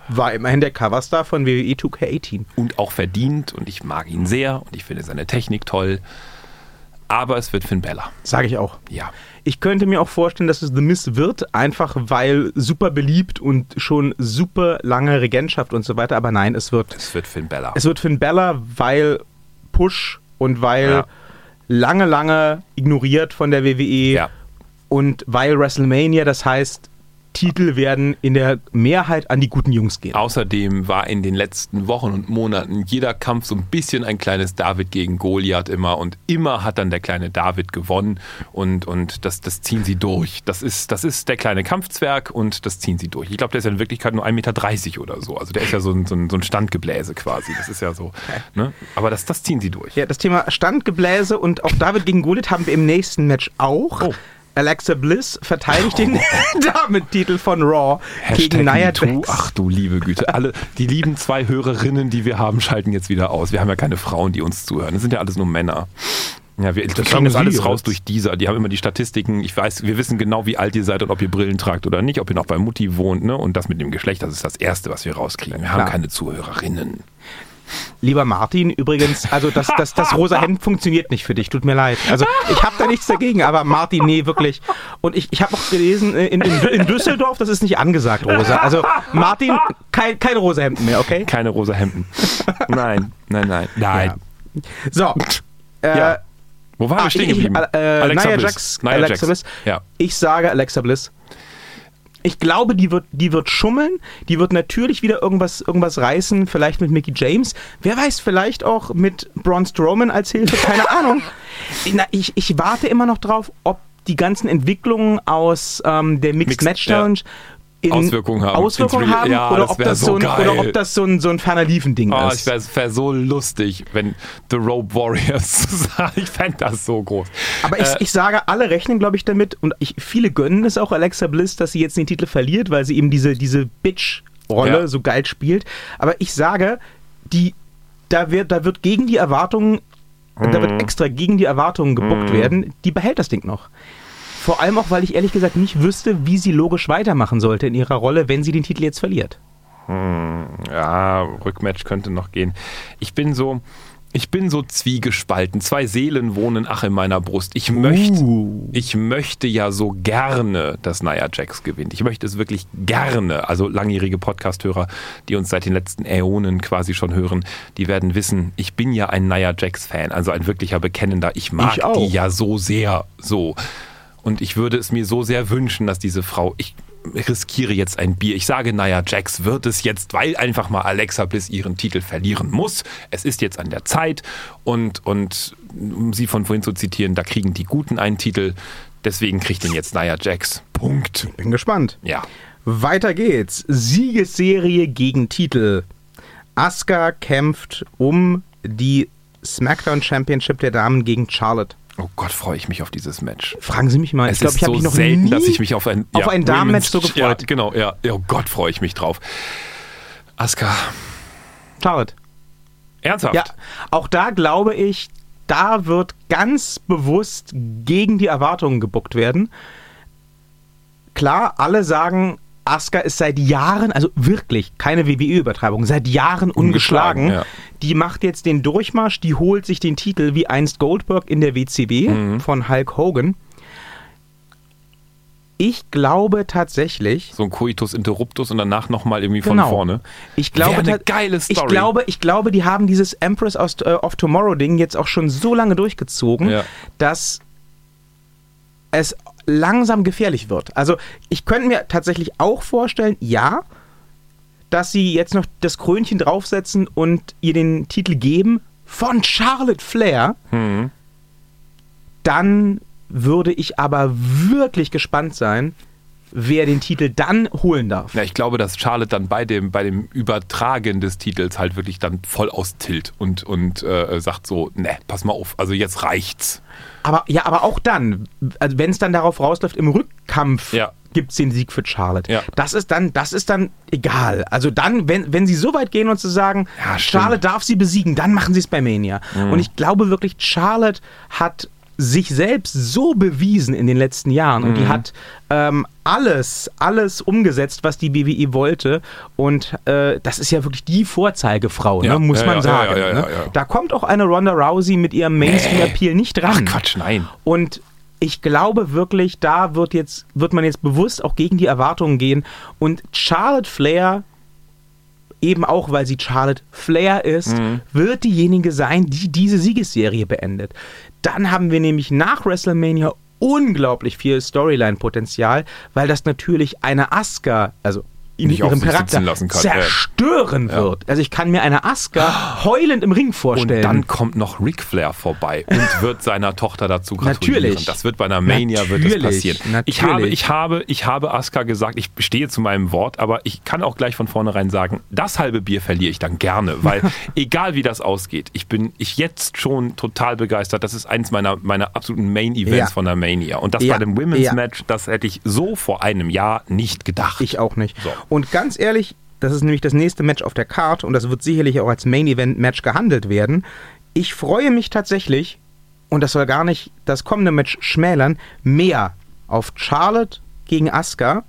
War immerhin der Coverstar von WWE 2K18. Und auch verdient. Und ich mag ihn sehr. Und ich finde seine Technik toll. Aber es wird Finn Bella. Sage ich auch. Ja. Ich könnte mir auch vorstellen, dass es The Miz wird, einfach weil super beliebt und schon super lange Regentschaft und so weiter. Aber nein, es wird, Es wird Finn Bella. es wird Finn Bella, weil Push und weil Ja. lange, lange ignoriert von der WWE Ja. und weil WrestleMania, das heißt Titel werden in der Mehrheit an die guten Jungs gehen. Außerdem war in den letzten Wochen und Monaten jeder Kampf so ein bisschen ein kleines David gegen Goliath immer und immer hat dann der kleine David gewonnen und, und das, das ziehen sie durch. Das ist, das ist der kleine Kampfzwerg und das ziehen sie durch. Ich glaube, der ist ja in Wirklichkeit nur 1,30 Meter oder so. Also der ist ja so ein, so ein, so ein Standgebläse quasi. Das ist ja so. Ne? Aber das, das ziehen sie durch. Ja, das Thema Standgebläse und auch David gegen Goliath haben wir im nächsten Match auch. Oh. Alexa Bliss verteidigt den *laughs* Damen-Titel von Raw Hashtag gegen Nia Jax. Ach du liebe Güte. Alle, die lieben zwei Hörerinnen, die wir haben, schalten jetzt wieder aus. Wir haben ja keine Frauen, die uns zuhören. Das sind ja alles nur Männer. Ja, wir das kriegen das alles raus durch dieser. Die haben immer die Statistiken. Ich weiß, wir wissen genau, wie alt ihr seid und ob ihr Brillen tragt oder nicht, ob ihr noch bei Mutti wohnt. Ne? Und das mit dem Geschlecht, das ist das Erste, was wir rauskriegen. Wir haben Klar. keine Zuhörerinnen. Lieber Martin, übrigens, also das, das, das rosa *laughs* Hemd funktioniert nicht für dich, tut mir leid. Also ich habe da nichts dagegen, aber Martin, nee, wirklich. Und ich, ich habe auch gelesen, äh, in, in, in, Düsseldorf, das ist nicht angesagt, rosa. Also Martin, kein, keine rosa Hemden mehr, okay? Keine rosa Hemden. Nein, nein, nein, nein. Ja. So. Äh, ja. Wo waren ah, wir stehen geblieben? Äh, Alexa Nia Bliss. Jax, Nia Alexa Jax. Bliss. Ja. Ich sage Alexa Bliss. Ich glaube, die wird, die wird schummeln. Die wird natürlich wieder irgendwas, irgendwas reißen. Vielleicht mit Mickey James. Wer weiß, vielleicht auch mit Braun Strowman als Hilfe. Keine *laughs* Ahnung. Na, ich, ich warte immer noch drauf, ob die ganzen Entwicklungen aus ähm, der Mixed, Mixed Match Challenge ja Auswirkungen haben, Auswirkungen haben ja, oder, ob das so ein, oder ob das so ein, so ein ferner Liefen-Ding oh, ist. Es wäre so lustig, wenn The Rope Warriors *laughs* zusammen, ich fände das so groß. Aber ich, äh, ich sage, alle rechnen, glaube ich, damit und ich, viele gönnen es auch Alexa Bliss, dass sie jetzt den Titel verliert, weil sie eben diese, diese Bitch-Rolle ja. so geil spielt. Aber ich sage, die, da, wird, da wird gegen die Erwartungen, mm. da wird mhm. extra gegen die Erwartungen gebuckt mm. werden, die behält das Ding noch. Vor allem auch, weil ich ehrlich gesagt nicht wüsste, wie sie logisch weitermachen sollte in ihrer Rolle, wenn sie den Titel jetzt verliert. Hm, ja, Rückmatch könnte noch gehen. Ich bin so, ich bin so zwiegespalten. Zwei Seelen wohnen ach in meiner Brust. Ich möchte, uh. ich möchte ja so gerne, dass Nia Jax gewinnt. Ich möchte es wirklich gerne. Also langjährige Podcasthörer, die uns seit den letzten Äonen quasi schon hören, die werden wissen, ich bin ja ein Nia Jax Fan, also ein wirklicher Bekennender. Ich mag ich die ja so sehr, so. Und ich würde es mir so sehr wünschen, dass diese Frau, ich riskiere jetzt ein Bier. Ich sage, naja, Jax wird es jetzt, weil einfach mal Alexa Bliss ihren Titel verlieren muss. Es ist jetzt an der Zeit und, und um sie von vorhin zu zitieren, da kriegen die Guten einen Titel. Deswegen kriegt ihn jetzt Nia Jax. Punkt. Bin gespannt. Ja. Weiter geht's. Siegesserie gegen Titel. Asuka kämpft um die SmackDown Championship der Damen gegen Charlotte. Oh Gott, freue ich mich auf dieses Match. Fragen Sie mich mal. Es ich glaube, ich habe so mich noch selten, nie dass ich mich auf ein, auf ja, ein Damenmatch so gefreut. Ja, genau, ja. Oh Gott, freue ich mich drauf. Asuka. Charlotte. Ernsthaft? Ja, auch da glaube ich, da wird ganz bewusst gegen die Erwartungen gebuckt werden. Klar, alle sagen, Asuka ist seit Jahren, also wirklich keine WWE-Übertreibung, seit Jahren ungeschlagen. ungeschlagen ja. Die macht jetzt den Durchmarsch, die holt sich den Titel wie einst Goldberg in der WCW mhm. von Hulk Hogan. Ich glaube tatsächlich. So ein Coitus Interruptus und danach nochmal irgendwie von genau. vorne. Ich glaube, eine geile Story. Ich glaube, ich glaube, die haben dieses Empress of Tomorrow Ding jetzt auch schon so lange durchgezogen, ja. dass es langsam gefährlich wird. Also ich könnte mir tatsächlich auch vorstellen, ja, dass sie jetzt noch das Krönchen draufsetzen und ihr den Titel geben von Charlotte Flair. Mhm. Dann würde ich aber wirklich gespannt sein, wer den Titel dann holen darf. Ja, ich glaube, dass Charlotte dann bei dem, bei dem Übertragen des Titels halt wirklich dann voll austilt und, und äh, sagt so, ne, pass mal auf, also jetzt reicht's. Aber ja, aber auch dann, also wenn es dann darauf rausläuft, im Rückkampf ja. gibt es den Sieg für Charlotte. Ja. Das ist dann, das ist dann egal. Also dann, wenn, wenn sie so weit gehen und zu sagen, ja, Charlotte darf sie besiegen, dann machen sie es bei Mania. Mhm. Und ich glaube wirklich, Charlotte hat sich selbst so bewiesen in den letzten Jahren und die mhm. hat ähm, alles, alles umgesetzt, was die BWI wollte und äh, das ist ja wirklich die Vorzeigefrau, ne, ja. ne, muss ja, man ja, sagen. Ne? Da kommt auch eine Ronda Rousey mit ihrem Mainstream-Appeal nicht dran. Ach Quatsch, nein. Und ich glaube wirklich, da wird jetzt, wird man jetzt bewusst auch gegen die Erwartungen gehen und Charlotte Flair eben auch weil sie Charlotte Flair ist, mhm. wird diejenige sein, die diese Siegesserie beendet. Dann haben wir nämlich nach WrestleMania unglaublich viel Storyline-Potenzial, weil das natürlich eine Asuka, also in Nicht ihrem Charakter zerstören wird. Also ich kann mir eine Asuka *gasps* heulend im Ring Und vorstellen. dann kommt noch Ric Flair vorbei und wird seiner Tochter dazu gratulieren. Natürlich. Das wird bei einer Mania wird das Natürlich. passieren. Ich habe, ich habe, ich habe Asuka gesagt, ich stehe zu meinem Wort, aber ich kann auch gleich von vornherein sagen, das halbe Bier verliere ich dann gerne, weil *laughs* egal wie das ausgeht, ich bin ich jetzt schon total begeistert. Das ist eins meiner, meiner absoluten Main Events Ja. von der Mania. Und das Ja. bei dem Women's Ja. Match, das hätte ich so vor einem Jahr nicht gedacht. Ich auch nicht. So. Und ganz ehrlich, das ist nämlich das nächste Match auf der Card und das wird sicherlich auch als Main Event Match gehandelt werden. Ich freue mich tatsächlich, und das soll gar nicht das kommende Match schmälern, mehr auf Charlotte gegen Asuka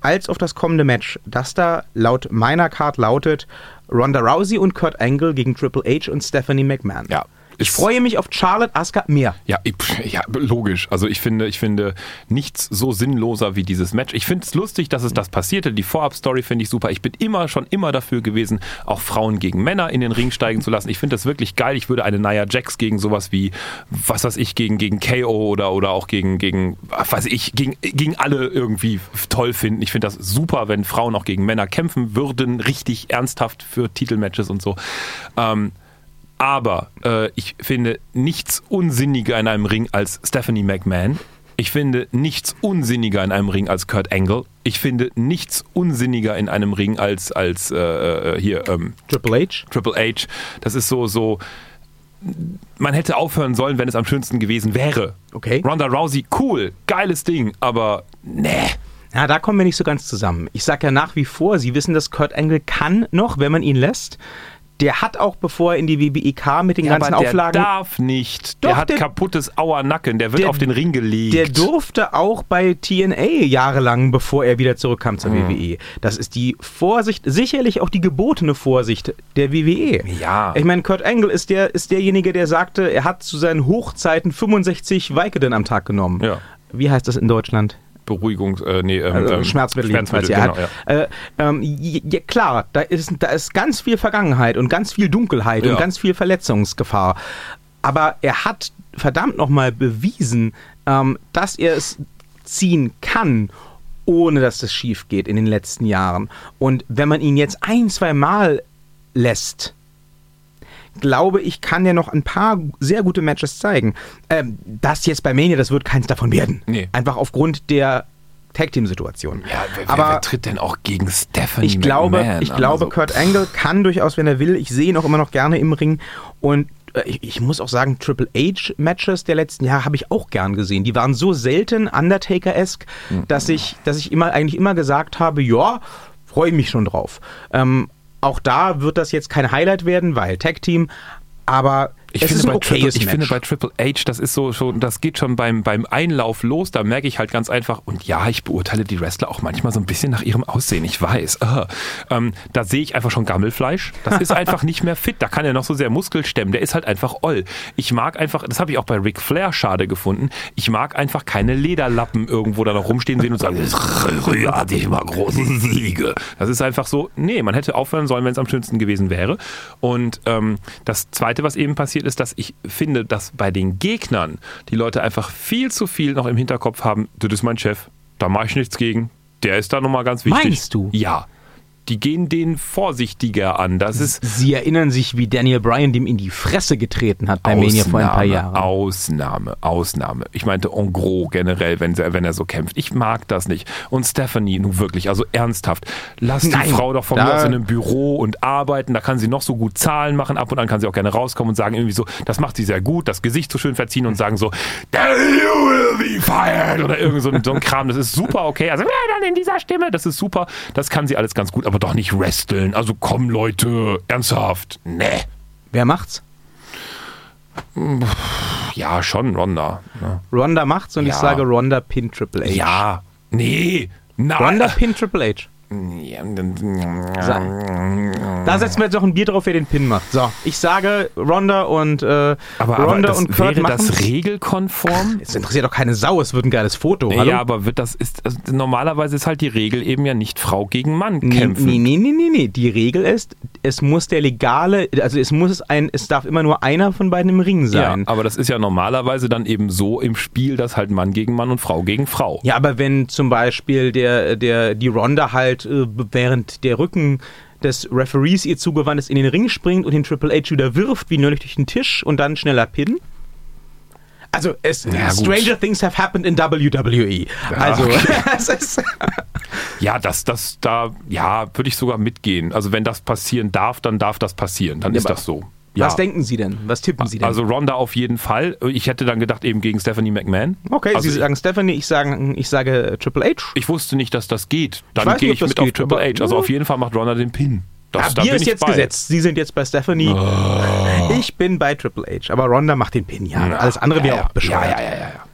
als auf das kommende Match, das da laut meiner Card lautet Ronda Rousey und Kurt Angle gegen Triple H und Stephanie McMahon. Ja. Ich freue mich auf Charlotte Asuka mehr. Ja, ja, logisch. Also ich finde, ich finde nichts so sinnloser wie dieses Match. Ich finde es lustig, dass es das passierte. Die Vorab-Story finde ich super. Ich bin immer schon immer dafür gewesen, auch Frauen gegen Männer in den Ring steigen zu lassen. Ich finde das wirklich geil. Ich würde eine Nia Jax gegen sowas wie, was weiß ich, gegen, gegen KO oder, oder auch gegen, gegen, was weiß ich, gegen, gegen alle irgendwie toll finden. Ich finde das super, wenn Frauen auch gegen Männer kämpfen würden, richtig ernsthaft für Titelmatches und so. Ähm, aber äh, ich finde nichts unsinniger in einem Ring als Stephanie McMahon. Ich finde nichts unsinniger in einem Ring als Kurt Angle. Ich finde nichts unsinniger in einem Ring als, als äh, äh, hier ähm, Triple H. Triple H. Das ist so, so. Man hätte aufhören sollen, wenn es am schönsten gewesen wäre. Okay. Ronda Rousey, cool, geiles Ding, aber nee. Ja, da kommen wir nicht so ganz zusammen. Ich sage ja nach wie vor, Sie wissen, dass Kurt Angle kann noch, wenn man ihn lässt. Der hat auch, bevor er in die WWE kam, mit den ganzen aber der Auflagen. darf nicht. Doch, der hat der- kaputtes Auernacken, der wird der- auf den Ring gelegt. Der durfte auch bei TNA jahrelang, bevor er wieder zurückkam zur Hm. WWE. Das ist die Vorsicht, sicherlich auch die gebotene Vorsicht der WWE. Ja. Ich meine, Kurt Angle ist, der, ist derjenige, der sagte, er hat zu seinen Hochzeiten 65 Vicodin am Tag genommen. Ja. Wie heißt das in Deutschland? Beruhigungs-, äh, nee, ähm, Also ähm, Schmerzmittel, Schmerzmittel, ja. genau, ja. Äh, ähm, ja, klar, da ist, da ist ganz viel Vergangenheit und ganz viel Dunkelheit Ja. und ganz viel Verletzungsgefahr. Aber er hat verdammt nochmal bewiesen, ähm, dass er es ziehen kann, ohne dass das schief geht in den letzten Jahren. Und wenn man ihn jetzt ein, zwei Mal lässt, glaube ich, kann er noch ein paar sehr gute Matches zeigen. Ähm, das jetzt bei Mania, das wird keins davon werden. Nee. Einfach aufgrund der Tag-Team-Situation. Ja, wer, Aber wer, tritt denn auch gegen Stephanie ich glaube, McMahon ich glaube, Also, Kurt Angle kann durchaus, wenn er will. Ich sehe ihn auch immer noch gerne im Ring. Und äh, ich, ich muss auch sagen, Triple H-Matches der letzten Jahre habe ich auch gern gesehen. Die waren so selten Undertaker-esque, Mhm. dass ich, dass ich immer eigentlich immer gesagt habe, ja, freue mich schon drauf. Ähm, auch da wird das jetzt kein Highlight werden, weil Tag-Team. Aber Ich es finde, bei Triple, okayes ich finde bei Triple H, das ist so schon, das geht schon beim, beim Einlauf los, da merke ich halt ganz einfach, und ja, ich beurteile die Wrestler auch manchmal so ein bisschen nach ihrem Aussehen, ich weiß. Ah, ähm, da sehe ich einfach schon Gammelfleisch. Das ist einfach nicht mehr fit. Da kann er noch so sehr Muskel stemmen. Der ist halt einfach oll. Ich mag einfach, das habe ich auch bei Ric Flair schade gefunden, ich mag einfach keine Lederlappen irgendwo da noch rumstehen sehen und sagen, *laughs* früher hatte ich mal große Siege. Das ist einfach so, nee, man hätte aufhören sollen, wenn es am schönsten gewesen wäre. Und ähm, das Zweite, was eben passiert ist, dass ich finde, dass bei den Gegnern die Leute einfach viel zu viel noch im Hinterkopf haben, das ist mein Chef, da mache ich nichts gegen, der ist da nochmal ganz wichtig. Meinst du? Ja. Die gehen den vorsichtiger an. Das ist Sie erinnern sich, wie Daniel Bryan dem in die Fresse getreten hat bei Mania vor ein paar Jahren. Ausnahme, Ausnahme. Ich meinte en gros generell, wenn, wenn er so kämpft. Ich mag das nicht. Und Stephanie, nun wirklich, also ernsthaft, lass die Nein, Frau doch von mir aus in einem Büro und arbeiten. Da kann sie noch so gut Zahlen machen. Ab und an kann sie auch gerne rauskommen und sagen irgendwie so, das macht sie sehr gut, das Gesicht so schön verziehen und sagen so, "Then you will be fired oder irgend so, ein- so ein Kram. Das ist super okay. Also, dann in dieser Stimme, das ist super. Das kann sie alles ganz gut, aber doch nicht wresteln. Also komm, Leute, ernsthaft. Nee. Wer macht's? Ja, schon Ronda. ne? Ronda macht's und ich Ja. sage Ronda pin Triple H. Ja. Nee. Na, Ronda pin Triple H. Da setzen wir jetzt noch ein Bier drauf, wer den Pin macht. So, ich sage Ronda und äh, aber, Ronda aber und Kurt wäre machen's. das regelkonform? Es interessiert doch keine Sau, es wird ein geiles Foto. Hallo? Ja, aber wird das ist also normalerweise ist halt die Regel eben ja nicht Frau gegen Mann kämpfen. nee, nee, nee, nee, nee. Die Regel ist, es muss der legale, also es muss ein, es darf immer nur einer von beiden im Ring Ja, sein. aber das ist ja normalerweise dann eben so im Spiel, dass halt Mann gegen Mann und Frau gegen Frau. Ja, aber wenn zum Beispiel der, der, die Ronda halt äh, während der Rücken des Referees ihr zugewandt ist, in den Ring springt und den Triple H wieder wirft, wie neulich durch den Tisch und dann schneller Pin. Also, es, Ja, gut. Stranger Things have happened in WWE. also, okay. *laughs* es ist, Ja, das, das, da, ja, würde ich sogar mitgehen. Also wenn das passieren darf, dann darf das passieren. Dann Ja, ist das so. Ja. was denken Sie denn? Was tippen Sie denn? Also Ronda auf jeden Fall. Ich hätte dann gedacht eben gegen Stephanie McMahon. okay, also Sie sagen Stephanie, ich sage, ich sage Triple H. Ich wusste nicht, dass das geht. Dann gehe nicht, ich mit das auf geht, Triple H. Also auf jeden Fall macht Ronda den Pin. Das, Ja, da Bier ist jetzt bei. gesetzt. Sie sind jetzt bei Stephanie. Ich bin bei Triple H. Aber Ronda macht den Pin, ja. Alles andere wäre ja, auch bescheuert. Ja, ja, ja, ja. ja.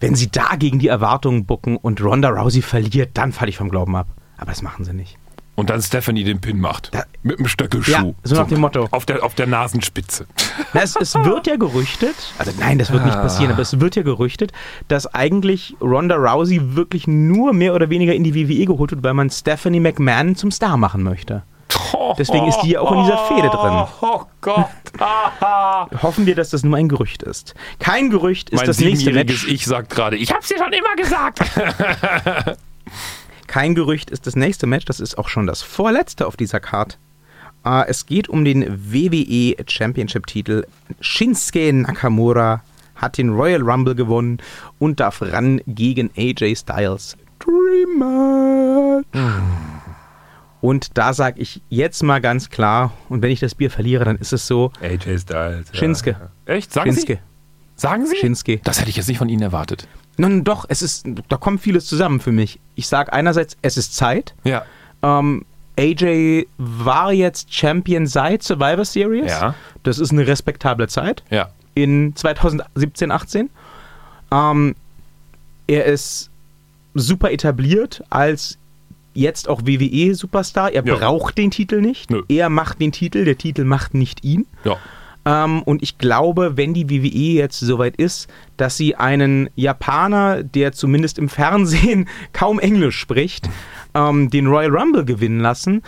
Wenn sie da gegen die Erwartungen bucken und Ronda Rousey verliert, dann falle ich vom Glauben ab. Aber das machen sie nicht. Und dann Stephanie den Pin macht. Da- mit dem Stöckelschuh. Ja, so nach dem Motto. Auf der, auf der Nasenspitze. Na, *laughs* Es, es wird ja gerüchtet, also nein, das wird nicht passieren, aber es wird ja gerüchtet, dass eigentlich Ronda Rousey wirklich nur mehr oder weniger in die WWE geholt wird, weil man Stephanie McMahon zum Star machen möchte. *laughs* Deswegen ist die ja auch in dieser Fehde drin. *laughs* Oh Gott. Hoffen wir, dass das nur ein Gerücht ist. Kein Gerücht ist mein das nächste Match. Ich sagt gerade, ich hab's dir schon immer gesagt. Kein Gerücht ist das nächste Match, das ist auch schon das vorletzte auf dieser Card. Äh, es geht um den WWE Championship Titel. Shinsuke Nakamura hat den Royal Rumble gewonnen und darf ran gegen AJ Styles. Dream Match. Und da sage ich jetzt mal ganz klar, und wenn ich das Bier verliere, dann ist es so, AJ Styles. ja. Shinsuke. Echt? Sagen Shinsuke. Sie? Sagen Sie? Shinsuke. Das hätte ich jetzt nicht von Ihnen erwartet. Nun doch, es ist, da kommt vieles zusammen für mich. Ich sage einerseits, es ist Zeit. Ja. Ähm, AJ war jetzt Champion seit Survivor Series. Ja. Das ist eine respektable Zeit. Ja. In 2017, 18. Ähm, er ist super etabliert als jetzt auch WWE-Superstar. Er Ja. braucht den Titel nicht. Nö. Er macht den Titel, der Titel macht nicht ihn. Ja. Ähm, und ich glaube, wenn die WWE jetzt soweit ist, dass sie einen Japaner, der zumindest im Fernsehen *laughs* kaum Englisch spricht, ähm, den Royal Rumble gewinnen lassen,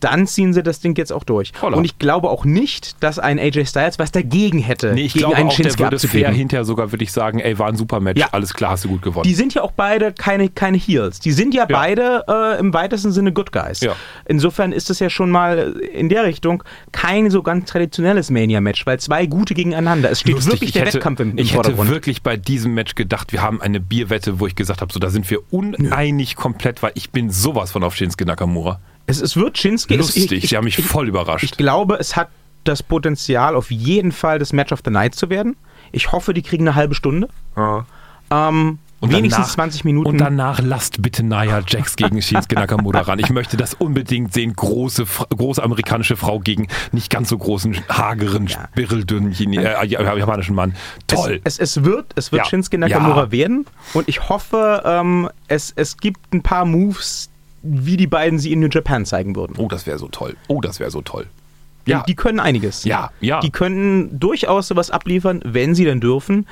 dann ziehen sie das Ding jetzt auch durch. Holla. Und ich glaube auch nicht, dass ein AJ Styles was dagegen hätte, Nee, ich gegen glaube einen auch, der Shinsuke würde fair abzugeben. hinterher sogar, würde ich sagen, ey, war ein super Match. Ja. Alles klar, hast du gut gewonnen. Die sind ja auch beide keine, keine Heels. Die sind ja, beide äh, im weitesten Sinne Good Guys. Ja. Insofern ist es ja schon mal in der Richtung kein so ganz traditionelles Mania-Match, weil zwei gute gegeneinander. Es steht Lustig, wirklich ich der hätte, Wettkampf im, im Ich hätte Vordergrund. wirklich bei diesem Match gedacht, wir haben eine Bierwette, wo ich gesagt habe, so da sind wir uneinig komplett, weil ich bin sowas von auf Shinsuke Nakamura. Es, es wird Shinsuke. Lustig, ich, ich, sie haben mich ich, voll überrascht. ich glaube, es hat das Potenzial, auf jeden Fall das Match of the Night zu werden. Ich hoffe, die kriegen eine halbe Stunde. Ähm, Und wenigstens danach- 20 Minuten. Und danach lasst bitte Nia Jax gegen Shinsuke Nakamura ran. Ich möchte das unbedingt sehen. Große, große amerikanische Frau gegen nicht ganz so großen, hageren, spirreldünnen Chine- äh, japanischen Mann. Toll. Es, es, es wird, es wird Ja. Shinsuke Nakamura Ja. werden und ich hoffe, ähm, es, es gibt ein paar Moves, wie die beiden sie in New Japan zeigen würden. oh, das wäre so toll. Oh, das wäre so toll. Ja. Die können einiges. Ja, ja. Die können durchaus sowas abliefern, wenn sie denn dürfen,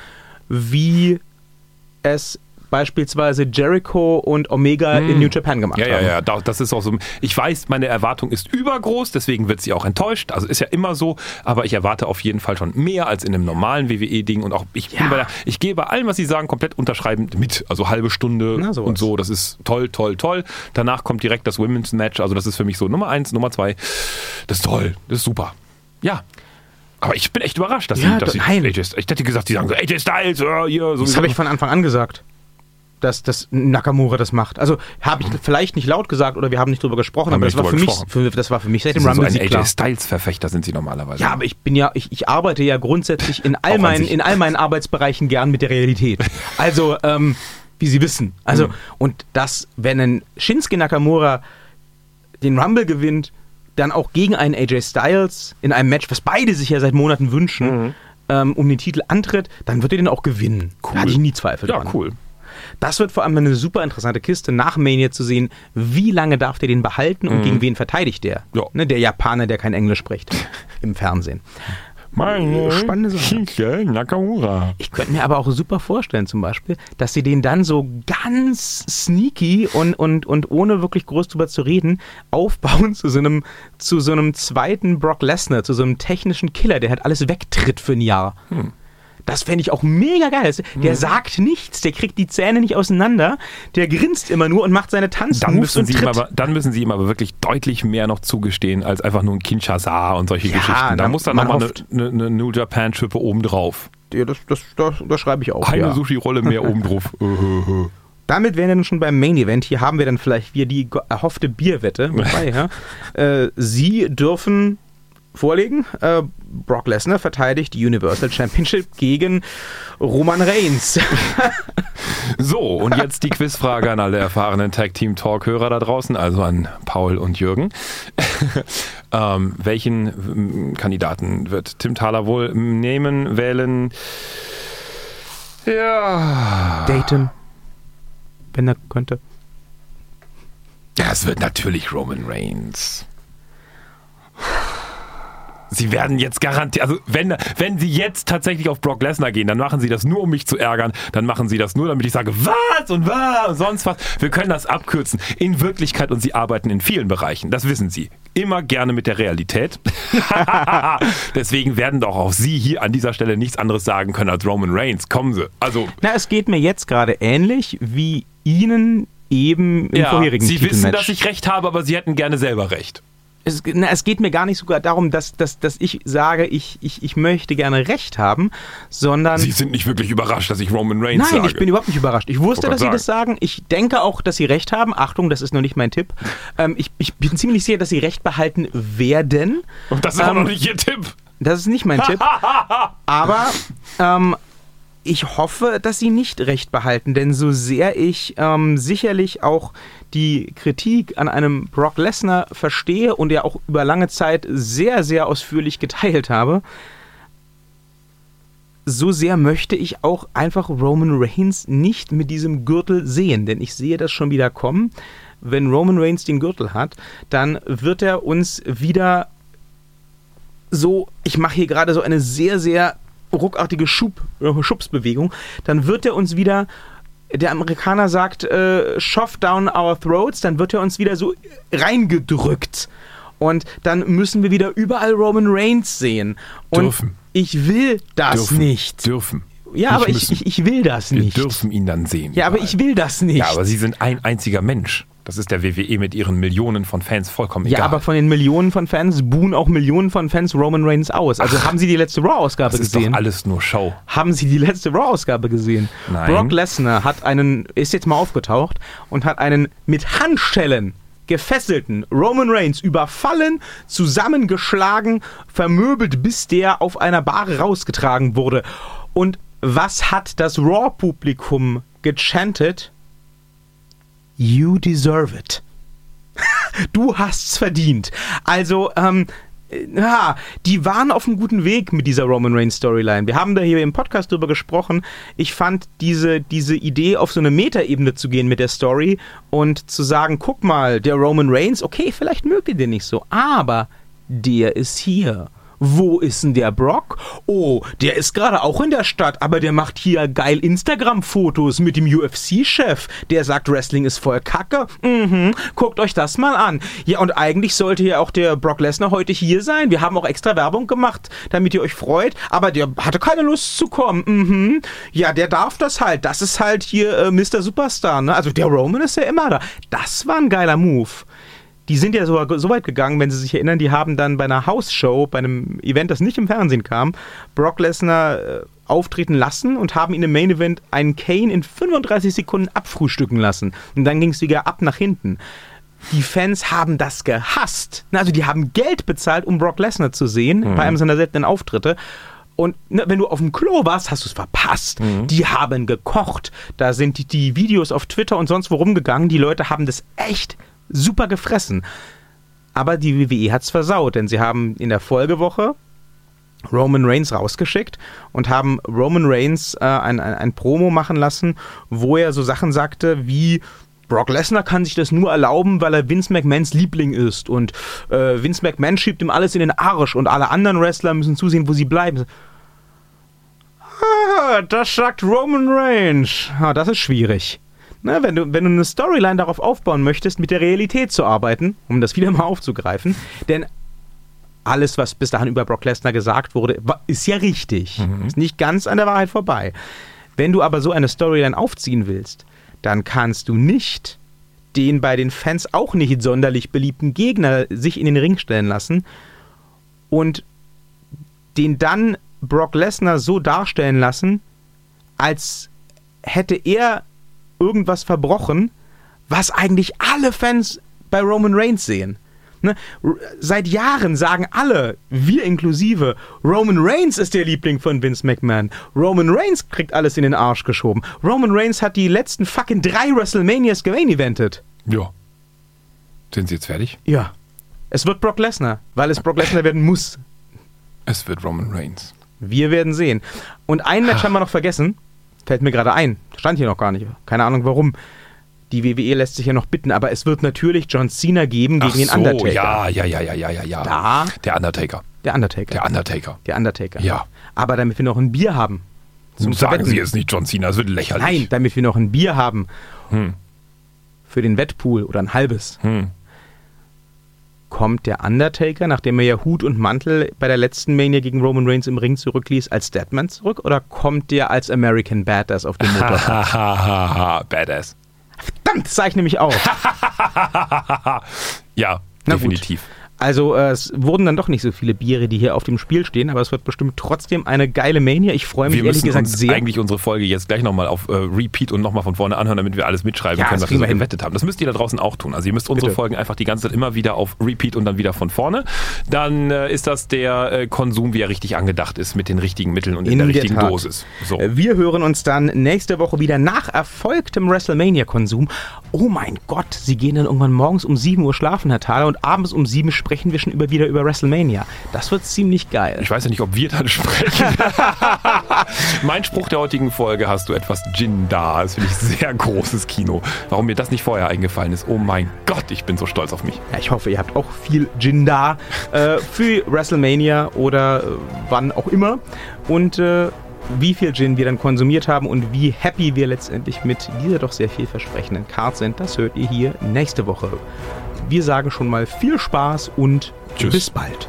wie es beispielsweise Jericho und Omega in New Japan gemacht Hm. Ja, ja, haben. ja, da- das ist auch so. Ich weiß, meine Erwartung ist übergroß, deswegen wird sie auch enttäuscht. Also ist ja immer so, aber ich erwarte auf jeden Fall schon mehr als in einem normalen WWE-Ding und auch ich, Ja. bei der, ich gehe bei allem, was sie sagen, komplett unterschreibend mit. Also halbe Stunde Na, und so, das ist toll, toll, toll. Danach kommt direkt das Women's Match, also das ist für mich so Nummer eins, Nummer zwei. Das ist toll, das ist super. Ja. Aber ich bin echt überrascht, dass Ja, sie, dass sie. AJ, ich hätte gesagt, sie sagen so, AJ Styles, ja, hier, Das sowieso. habe ich von Anfang an gesagt, dass, dass Nakamura das macht. Also habe ich vielleicht nicht laut gesagt oder wir haben nicht drüber gesprochen, Haben aber das war, für drüber mich, für, das war für mich seit dem sind so Rumble ein AJ klar. Styles-Verfechter sind sie normalerweise. Ja, aber ich bin ja, ich, ich arbeite ja grundsätzlich in all, meinen, in all meinen Arbeitsbereichen gern mit der Realität. *laughs* Also, ähm, wie Sie wissen. Also, Mhm. und das, wenn ein Shinsuke Nakamura den Rumble gewinnt, dann auch gegen einen AJ Styles in einem Match, was beide sich ja seit Monaten wünschen, ähm, um den Titel antritt, dann wird er den auch gewinnen. Da hatte ich nie Zweifel Mhm. Ja, dran. cool. Das wird vor allem eine super interessante Kiste, nach Mania zu sehen, wie lange darf der den behalten und gegen wen verteidigt der? Ja. Ne, der Japaner, der kein Englisch spricht *laughs* im Fernsehen. Meine Spannende Sache. Nakamura. Ich könnte mir aber auch super vorstellen, zum Beispiel, dass sie den dann so ganz sneaky und, und, und ohne wirklich groß drüber zu reden, aufbauen zu so einem, zu so einem zweiten Brock Lesnar, zu so einem technischen Killer, der halt alles wegtritt für ein Jahr. Das fände ich auch mega geil. Der sagt nichts, der kriegt die Zähne nicht auseinander, der grinst immer nur und macht seine Dann Tanzmoves müssen, und sie tritt. aber, dann müssen sie ihm aber wirklich deutlich mehr noch zugestehen, als einfach nur ein Kinshasa und solche Ja, Geschichten. Da muss dann nochmal eine, eine, eine New Japan-Schippe obendrauf. ja, das, das, das, das schreibe ich auch. Eine ja. Sushi-Rolle mehr *laughs* obendrauf. Damit wären wir dann schon beim Main Event. Hier haben wir dann vielleicht wieder die erhoffte Bierwette. Wobei, *laughs* ja, äh, Sie dürfen vorlegen. Äh, Brock Lesnar verteidigt die Universal Championship gegen Roman Reigns. *laughs* So, und jetzt die Quizfrage an alle erfahrenen Tag Team Talk-Hörer da draußen, also an Paul und Jürgen. *laughs* ähm, welchen ähm, Kandidaten wird Tim Thaler wohl nehmen, wählen? Ja. Dayton. Wenn er könnte. Das wird natürlich Roman Reigns. Sie werden jetzt garantiert, also wenn, wenn Sie jetzt tatsächlich auf Brock Lesnar gehen, dann machen Sie das nur, um mich zu ärgern. Dann machen Sie das nur, damit ich sage, was und was und sonst was. Wir können das abkürzen. In Wirklichkeit und Sie arbeiten in vielen Bereichen. Das wissen Sie. Immer gerne mit der Realität. *laughs* Deswegen werden doch auch Sie hier an dieser Stelle nichts anderes sagen können als Roman Reigns. Kommen Sie. Also, Na, es geht mir jetzt gerade ähnlich wie Ihnen eben im ja, vorherigen Sie wissen, dass ich recht habe, aber Sie hätten gerne selber recht. Es, na, es geht mir gar nicht sogar darum, dass, dass, dass ich sage, ich, ich, ich möchte gerne Recht haben, sondern. Sie sind nicht wirklich überrascht, dass ich Roman Reigns Nein, sage. ich bin überhaupt nicht überrascht. Ich wusste, Wollte dass Sie grad das sagen. Ich denke auch, dass Sie recht haben. Achtung, das ist noch nicht mein Tipp. *laughs* Ähm, ich, ich bin ziemlich sicher, dass Sie Recht behalten werden. Und das ist auch Ähm, noch nicht Ihr Tipp. Das ist nicht mein Tipp. *laughs* Aber ähm, ich hoffe, dass sie nicht recht behalten, denn so sehr ich ähm, sicherlich auch die Kritik an einem Brock Lesnar verstehe und ja auch über lange Zeit sehr, sehr ausführlich geteilt habe, so sehr möchte ich auch einfach Roman Reigns nicht mit diesem Gürtel sehen, denn ich sehe das schon wieder kommen. Wenn Roman Reigns den Gürtel hat, dann wird er uns wieder so, ich mache hier gerade so eine sehr, sehr ruckartige Schub, äh, Schubsbewegung, dann wird er uns wieder, der Amerikaner sagt, äh, shove down our throats, dann wird er uns wieder so reingedrückt. Und dann müssen wir wieder überall Roman Reigns sehen. Und Dürfen. ich will das dürfen, nicht. Dürfen. Ja, Nicht aber ich, ich, ich will das Wir nicht. dürfen ihn dann sehen. Ja, aber ich will das nicht. Ja, aber Sie sind ein einziger Mensch. Das ist der WWE mit ihren Millionen von Fans vollkommen Ja, egal. aber von den Millionen von Fans buhen auch Millionen von Fans Roman Reigns aus. Also haben Sie die letzte Raw-Ausgabe das ist gesehen? doch alles nur Show. Haben Sie die letzte Raw-Ausgabe gesehen? Nein. Brock Lesnar hat einen, ist jetzt mal aufgetaucht und hat einen mit Handschellen gefesselten Roman Reigns überfallen, zusammengeschlagen, vermöbelt, bis der auf einer Bahre rausgetragen wurde. Und was hat das Raw-Publikum gechantet? You deserve it. *laughs* Du hast's verdient. Also, ähm, ja, die waren auf einem guten Weg mit dieser Roman Reigns Storyline. Wir haben da hier im Podcast drüber gesprochen. Ich fand diese, diese Idee, auf so eine Metaebene zu gehen mit der Story und zu sagen, guck mal, der Roman Reigns, okay, vielleicht mögt ihr den nicht so, aber der ist hier. Wo ist denn der Brock? Oh, der ist gerade auch in der Stadt, aber der macht hier geil Instagram-Fotos mit dem UFC-Chef. Der sagt, Wrestling ist voll Kacke. Mhm, guckt euch das mal an. Ja, und eigentlich sollte ja auch der Brock Lesnar heute hier sein. Wir haben auch extra Werbung gemacht, damit ihr euch freut. Aber der hatte keine Lust zu kommen. Mhm. Ja, der darf das halt. Das ist halt hier äh, Mr. Superstar. Ne? Also der Roman ist ja immer da. Das war ein geiler Move. Die sind ja sogar so weit gegangen, wenn Sie sich erinnern, die haben dann bei einer House-Show, bei einem Event, das nicht im Fernsehen kam, Brock Lesnar äh, auftreten lassen und haben ihn im Main Event einen Kane in 35 Sekunden abfrühstücken lassen. Und dann ging es wieder ab nach hinten. Die Fans haben das gehasst. Also die haben Geld bezahlt, um Brock Lesnar zu sehen, bei einem seiner seltenen Auftritte. Und ne, wenn du auf dem Klo warst, hast du es verpasst. Die haben gekocht. Da sind die, die Videos auf Twitter und sonst wo rumgegangen. Die Leute haben das echt super gefressen. Aber die WWE hat es versaut, denn sie haben in der Folgewoche Roman Reigns rausgeschickt und haben Roman Reigns äh, ein, ein, ein Promo machen lassen, wo er so Sachen sagte wie Brock Lesnar kann sich das nur erlauben, weil er Vince McMahons Liebling ist und äh, Vince McMahon schiebt ihm alles in den Arsch und alle anderen Wrestler müssen zusehen, wo sie bleiben. Ah, das sagt Roman Reigns. Ah, das ist schwierig. Na, wenn, du, wenn du eine Storyline darauf aufbauen möchtest, mit der Realität zu arbeiten, um das wieder *laughs* mal aufzugreifen, denn alles, was bis dahin über Brock Lesnar gesagt wurde, ist ja richtig. Mhm. Ist nicht ganz an der Wahrheit vorbei. Wenn du aber so eine Storyline aufziehen willst, dann kannst du nicht den bei den Fans auch nicht sonderlich beliebten Gegner sich in den Ring stellen lassen und den dann Brock Lesnar so darstellen lassen, als hätte er irgendwas verbrochen, was eigentlich alle Fans bei Roman Reigns sehen. Ne? Seit Jahren sagen alle, wir inklusive, Roman Reigns ist der Liebling von Vince McMahon. Roman Reigns kriegt alles in den Arsch geschoben. Roman Reigns hat die letzten fucking drei WrestleManias gemain eventet. Ja. Sind sie jetzt fertig? Ja. Es wird Brock Lesnar, weil es Brock Lesnar werden muss. Es wird Roman Reigns. Wir werden sehen. Und ein Match haben wir noch vergessen. Fällt mir gerade ein. Stand hier noch gar nicht. Keine Ahnung warum. Die WWE lässt sich ja noch bitten, aber es wird natürlich John Cena geben gegen Ach den Undertaker. Ja, ja, ja, ja, ja, ja, ja. Da. Der Undertaker. Der Undertaker. Der Undertaker. Der Undertaker. Ja. Aber damit wir noch ein Bier haben. Zum Sagen Verwetten. Sie jetzt nicht John Cena, das wird lächerlich. Nein, damit wir noch ein Bier haben. Hm. Für den Wettpool oder ein halbes. Hm. Kommt der Undertaker, nachdem er ja Hut und Mantel bei der letzten Mania gegen Roman Reigns im Ring zurückließ, als Deadman zurück? Oder kommt der als American Badass auf dem Motorrad? *laughs* Badass. Verdammt, das sag ich nämlich auch. *laughs* ja, Na definitiv. Gut. Also äh, es wurden dann doch nicht so viele Biere, die hier auf dem Spiel stehen, aber es wird bestimmt trotzdem eine geile Mania. Ich freue mich wir ehrlich gesagt uns sehr. eigentlich unsere Folge jetzt gleich nochmal auf äh, Repeat und nochmal von vorne anhören, damit wir alles mitschreiben ja, können, was wir so gewettet haben. Das müsst ihr da draußen auch tun. Also ihr müsst unsere Bitte. Folgen einfach die ganze Zeit immer wieder auf Repeat und dann wieder von vorne. Dann äh, ist das der äh, Konsum, wie er richtig angedacht ist, mit den richtigen Mitteln und in, in der, der richtigen Tat. Dosis. So. Äh, wir hören uns dann nächste Woche wieder nach erfolgtem WrestleMania-Konsum. Oh mein Gott, sie gehen dann irgendwann morgens um 7 Uhr schlafen, Herr Thaler, und abends um 7 sprechen wir schon über wieder über WrestleMania. Das wird ziemlich geil. Ich weiß ja nicht, ob wir dann sprechen. *laughs* mein Spruch der heutigen Folge hast du etwas Gin da. Das finde ich sehr großes Kino. Warum mir das nicht vorher eingefallen ist. Oh mein Gott, ich bin so stolz auf mich. Ja, ich hoffe, ihr habt auch viel Gin da äh, für WrestleMania oder äh, wann auch immer. Und äh, wie viel Gin wir dann konsumiert haben und wie happy wir letztendlich mit dieser doch sehr vielversprechenden Card sind, das hört ihr hier nächste Woche. Wir sagen schon mal viel Spaß und Tschüss. bis bald.